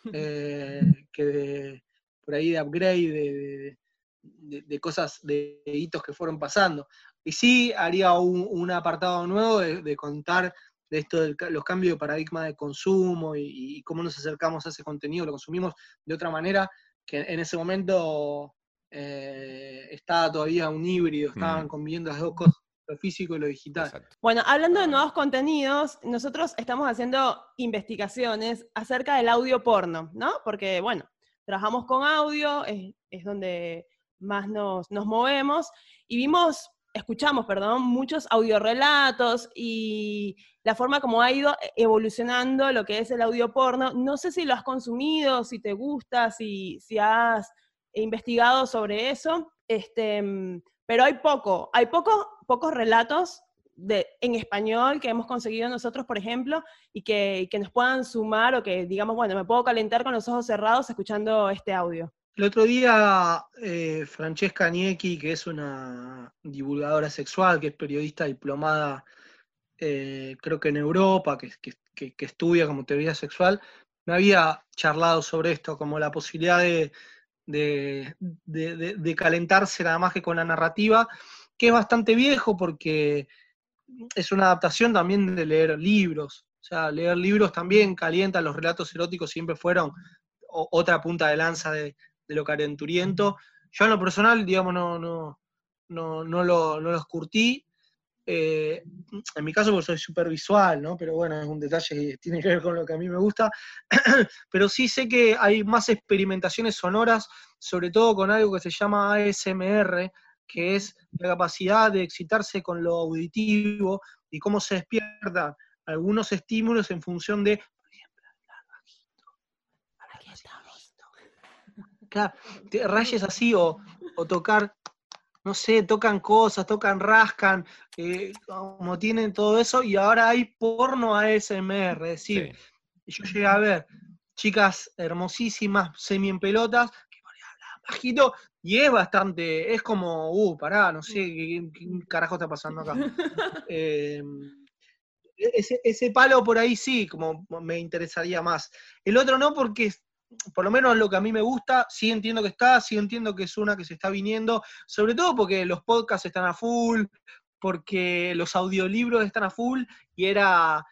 eh, que de, por ahí de upgrade, de, cosas, de, hitos que fueron pasando. Y sí haría un, apartado nuevo de, contar de esto de los cambios de paradigma de consumo y, cómo nos acercamos a ese contenido, lo consumimos de otra manera, que en ese momento eh, estaba todavía un híbrido, estaban conviviendo las dos cosas lo físico y lo digital. Bueno, hablando de nuevos contenidos, nosotros estamos haciendo investigaciones acerca del audio porno, ¿no? Porque, bueno, trabajamos con audio, es, donde más nos, movemos, y vimos, escuchamos, perdón, muchos audiorelatos y la forma como ha ido evolucionando lo que es el audio porno. No sé si lo has consumido, si te gusta, si, si has investigado sobre eso, este, pero hay poco, hay poco, pocos relatos en español que hemos conseguido nosotros, por ejemplo, y que, nos puedan sumar o que digamos, bueno, me puedo calentar con los ojos cerrados escuchando este audio. El otro día, eh, Francesca Niecki, que es una divulgadora sexual, que es periodista diplomada, eh, creo que en Europa, que, estudia como teoría sexual, me había charlado sobre esto, como la posibilidad de, de calentarse nada más que con la narrativa, que es bastante viejo porque es una adaptación también de leer libros. O sea, leer libros también calienta, los relatos eróticos siempre fueron otra punta de lanza de, lo calenturiento. Yo en lo personal, digamos, no, no, no, no, lo, no los curtí. Eh, en mi caso, porque soy súper visual, ¿no? Pero bueno, es un detalle que tiene que ver con lo que a mí me gusta. Pero sí sé que hay más experimentaciones sonoras, sobre todo con algo que se llama ASMR, que es la capacidad de excitarse con lo auditivo y cómo se despiertan algunos estímulos en función de, por ejemplo, Claro, rayes así o, tocar, no sé, tocan cosas, tocan, rascan, eh, como tienen todo eso, y ahora hay porno ASMR, es decir, yo llegué a ver chicas hermosísimas, semi en pelotas, que bajito, y es bastante, es como, uh, pará, no sé qué, carajo está pasando acá. Em, ese, ese, palo por ahí sí, como me interesaría más. El otro no, porque por lo menos lo que a mí me gusta, sí entiendo que está, sí entiendo que es una que se está viniendo, sobre todo porque los podcasts están a full, porque los audiolibros están a full, y era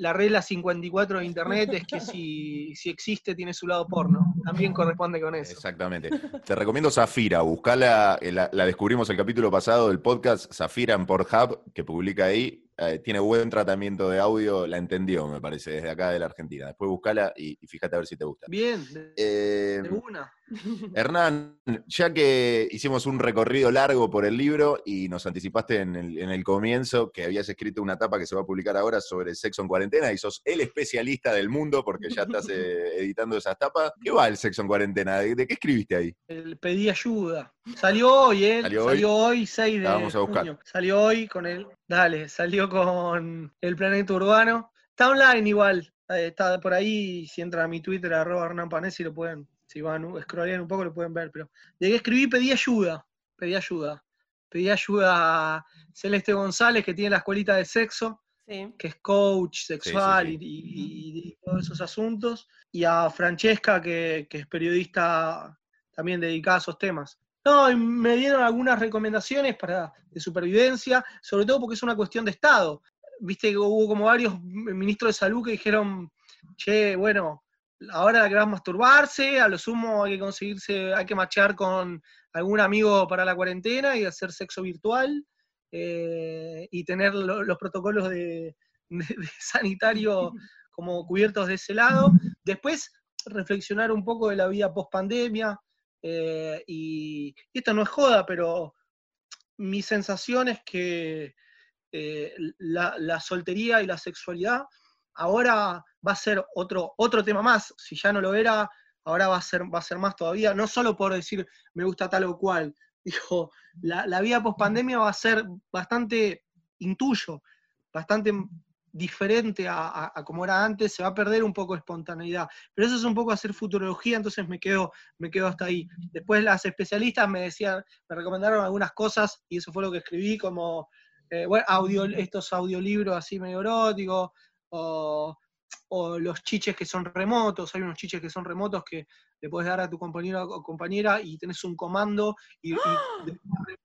la regla 54 de Internet es que si, si existe tiene su lado porno. También corresponde con eso. Exactamente. Te recomiendo Zafira, buscala, eh, la, la descubrimos el capítulo pasado del podcast Zafira en Pornhub, que publica ahí. Eh, tiene buen tratamiento de audio, la entendió, me parece, desde acá de la Argentina. Después buscala y, y fíjate a ver si te gusta. Bien, de, Eh, de una. Hernán, ya que hicimos un recorrido largo por el libro y nos anticipaste en el, en el comienzo que habías escrito una etapa que se va a publicar ahora sobre sexo en cuarentena y sos el especialista del mundo porque ya estás eh, editando esas tapas, ¿qué va el sexo en cuarentena? ¿De, de qué escribiste ahí? El pedí ayuda. Salió hoy, ¿eh? ¿Salió Salió, hoy? hoy, 6 de La vamos a buscar. junio. Salió hoy con el. Dale, salió con el planeta urbano. Está online igual. eh, Está por ahí. Si entran a mi Twitter, arroba Hernán Panesi, lo pueden. Si van, scrollean un poco, lo pueden ver. Pero de que escribí, pedí ayuda. Pedí ayuda. Pedí ayuda a Celeste González, que tiene la escuelita de sexo. Sí. que es coach sexual sí. Y, y- y todos esos asuntos, y a Francesca, que, que es periodista también dedicada a esos temas. No, y me dieron algunas recomendaciones para, de supervivencia, sobre todo porque es una cuestión de Estado. Viste que hubo como varios ministros de salud que dijeron, che, bueno, ahora que vas a masturbarse, a lo sumo hay que conseguirse, hay que machear con algún amigo para la cuarentena y hacer sexo virtual eh, y tener lo- los protocolos de- de sanitario como cubiertos de ese lado. Después, reflexionar un poco de la vida post pandemia. Y, y esto no es joda, pero mi sensación es que eh, la, la soltería y la sexualidad ahora va a ser otro, otro tema más. Si ya no lo era, ahora va a ser, va a ser más todavía. No solo por decir me gusta tal o cual. Dijo, la, la vida post pandemia va a ser bastante, intuyo, bastante diferente a, a- a como era antes, se va a perder un poco de espontaneidad. Pero eso es un poco hacer futurología, entonces me quedo, me quedo hasta ahí. Después las especialistas me decían, me recomendaron algunas cosas y eso fue lo que escribí, como eh, bueno, audio, estos audiolibros así medio eróticos, o, o los chiches que son remotos, hay unos chiches que son remotos que le puedes dar a tu compañero o compañera y tenés un comando y, y de, forma re-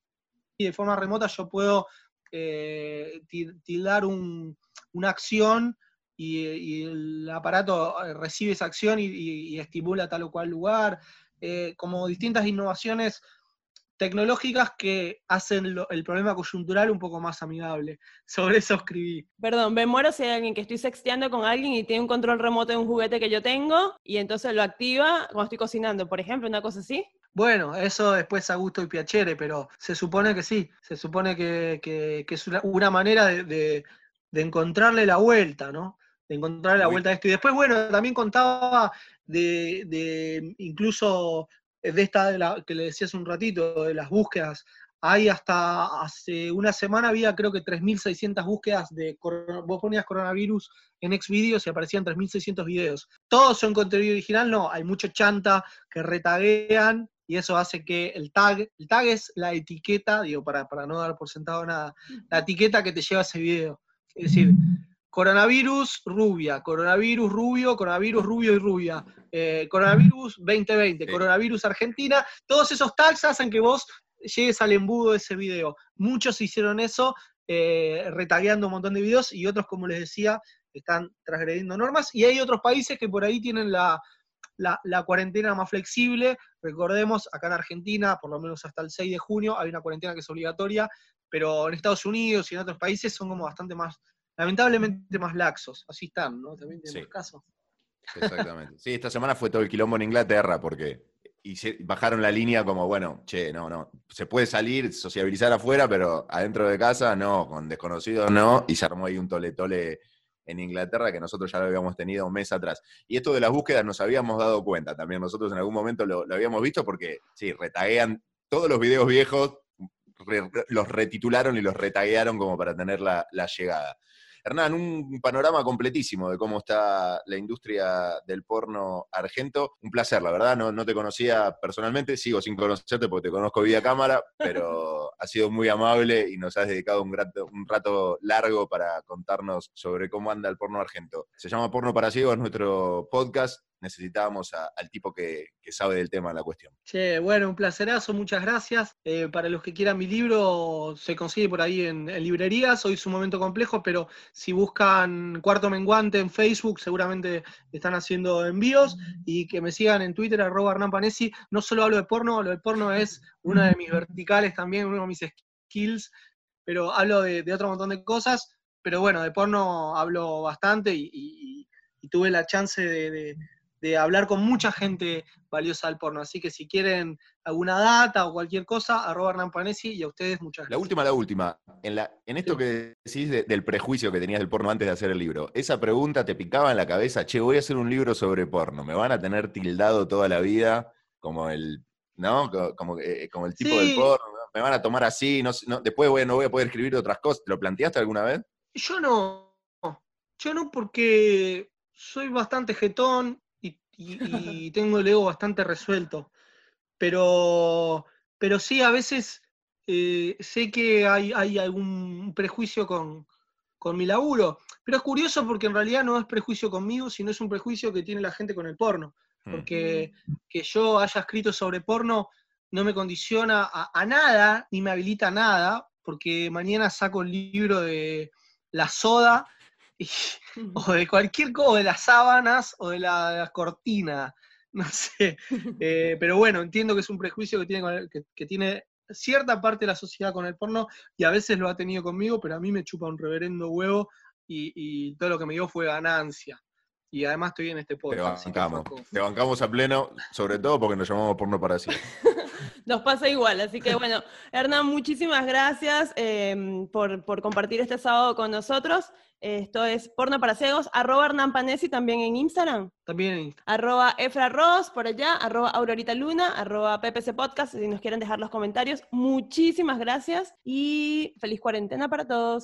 y de forma remota yo puedo eh, til- tildar un- una acción y, y el aparato eh, recibe esa acción y, y- y estimula tal o cual lugar, eh, como distintas innovaciones tecnológicas que hacen lo- el problema coyuntural un poco más amigable. Sobre eso escribí. Perdón, me muero si hay alguien que estoy sexteando con alguien y tiene un control remoto de un juguete que yo tengo y entonces lo activa cuando estoy cocinando, por ejemplo, una cosa así. Bueno, eso después a gusto y piacere, pero se supone que sí, se supone que, que- que es una, una manera de, de- de encontrarle la vuelta, ¿no? De encontrarle la vuelta a esto. Y después, bueno, también contaba de, de incluso de esta de la, que le decía hace un ratito, de las búsquedas. Hay hasta hace una semana había creo que 3.600 búsquedas de, vos ponías coronavirus en Xvideos y aparecían 3.600 videos. ¿Todos son contenido original? No, hay mucho chanta que retaguean y eso hace que el tag, el tag es la etiqueta, digo, para, para no dar por sentado nada, la etiqueta que te lleva ese video. Es decir, coronavirus rubia, coronavirus rubio, coronavirus rubio y rubia, eh, coronavirus 2020, Sí. coronavirus Argentina, todos esos tags hacen que vos llegues al embudo de ese video. Muchos hicieron eso, eh, retagueando un montón de videos y otros, como les decía, están transgrediendo normas. Y hay otros países que por ahí tienen la, la, la cuarentena más flexible. Recordemos, acá en Argentina, por lo menos hasta el 6 de junio, hay una cuarentena que es obligatoria, pero en Estados Unidos y en otros países son como bastante más, lamentablemente más laxos. Así están, ¿no? También Sí. tenemos casos. Exactamente. Sí, esta semana fue todo el quilombo en Inglaterra porque hice- bajaron la línea como, bueno, che, no, no, se puede salir, sociabilizar afuera, pero adentro de casa no, con desconocidos no, y se armó ahí un tole-tole en Inglaterra que nosotros ya lo habíamos tenido un mes atrás. Y esto de las búsquedas nos habíamos dado cuenta también, nosotros en algún momento lo, lo habíamos visto porque, sí, retaguean todos los videos viejos, re- los retitularon y los retaguearon como para tener la, la llegada. Hernán, un panorama completísimo de cómo está la industria del porno argento. Un placer, la verdad, no, no te conocía personalmente, sigo sin conocerte porque te conozco vía cámara, pero has sido muy amable y nos has dedicado un rato, un rato largo para contarnos sobre cómo anda el porno argento. Se llama Porno para Ciegos, nuestro podcast. Necesitábamos al tipo que, sabe del tema de la cuestión. Che, bueno, un placerazo, muchas gracias. Eh, para los que quieran mi libro, se consigue por ahí en, librerías. Hoy es un momento complejo, pero si buscan Cuarto Menguante en Facebook, seguramente están haciendo envíos. Y que me sigan en Twitter, arroba Hernán. No solo hablo de porno, lo de porno es una de mis verticales también, uno de mis skills, pero hablo de, otro montón de cosas. Pero bueno, de porno hablo bastante y, tuve la chance de hablar con mucha gente valiosa del porno. Así que si quieren alguna data o cualquier cosa, arroba Hernán Panesi y a ustedes muchas gracias. La última, la última. En, la, en esto que decís del prejuicio que tenías del porno antes de hacer el libro, esa pregunta te picaba en la cabeza, che, voy a hacer un libro sobre porno, me van a tener tildado toda la vida como el, ¿no? Como, eh, como el tipo del porno, me van a tomar así, no, después voy, no voy a poder escribir otras cosas. ¿Te lo planteaste alguna vez? Yo no. Yo no porque soy bastante jetón, y, tengo el ego bastante resuelto. Pero, pero sí, a veces eh, sé que hay, hay algún prejuicio con, mi laburo. Pero es curioso porque en realidad no es prejuicio conmigo, sino es un prejuicio que tiene la gente con el porno. Mm. Porque que yo haya escrito sobre porno no me condiciona a, nada, ni me habilita a nada, porque mañana saco el libro de La Soda o de cualquier cosa, de las sábanas o de la, cortina, no sé. Eh, pero bueno, entiendo que es un prejuicio que tiene, que, tiene cierta parte de la sociedad con el porno y a veces lo ha tenido conmigo, pero a mí me chupa un reverendo huevo y, todo lo que me dio fue ganancia. Y además estoy en este podcast. Te bancamos, te bancamos a pleno, sobre todo porque nos llamamos porno para siempre. Nos pasa igual, así que bueno, Hernán, muchísimas gracias em, por, por compartir este sábado con nosotros. Esto es Porno para Ciegos, arroba Hernán Panesi también en Instagram. También en Instagram. Arroba Efra Ross por allá, arroba Aurorita Luna, arroba PPC Podcast, si nos quieren dejar los comentarios. Muchísimas gracias y feliz cuarentena para todos.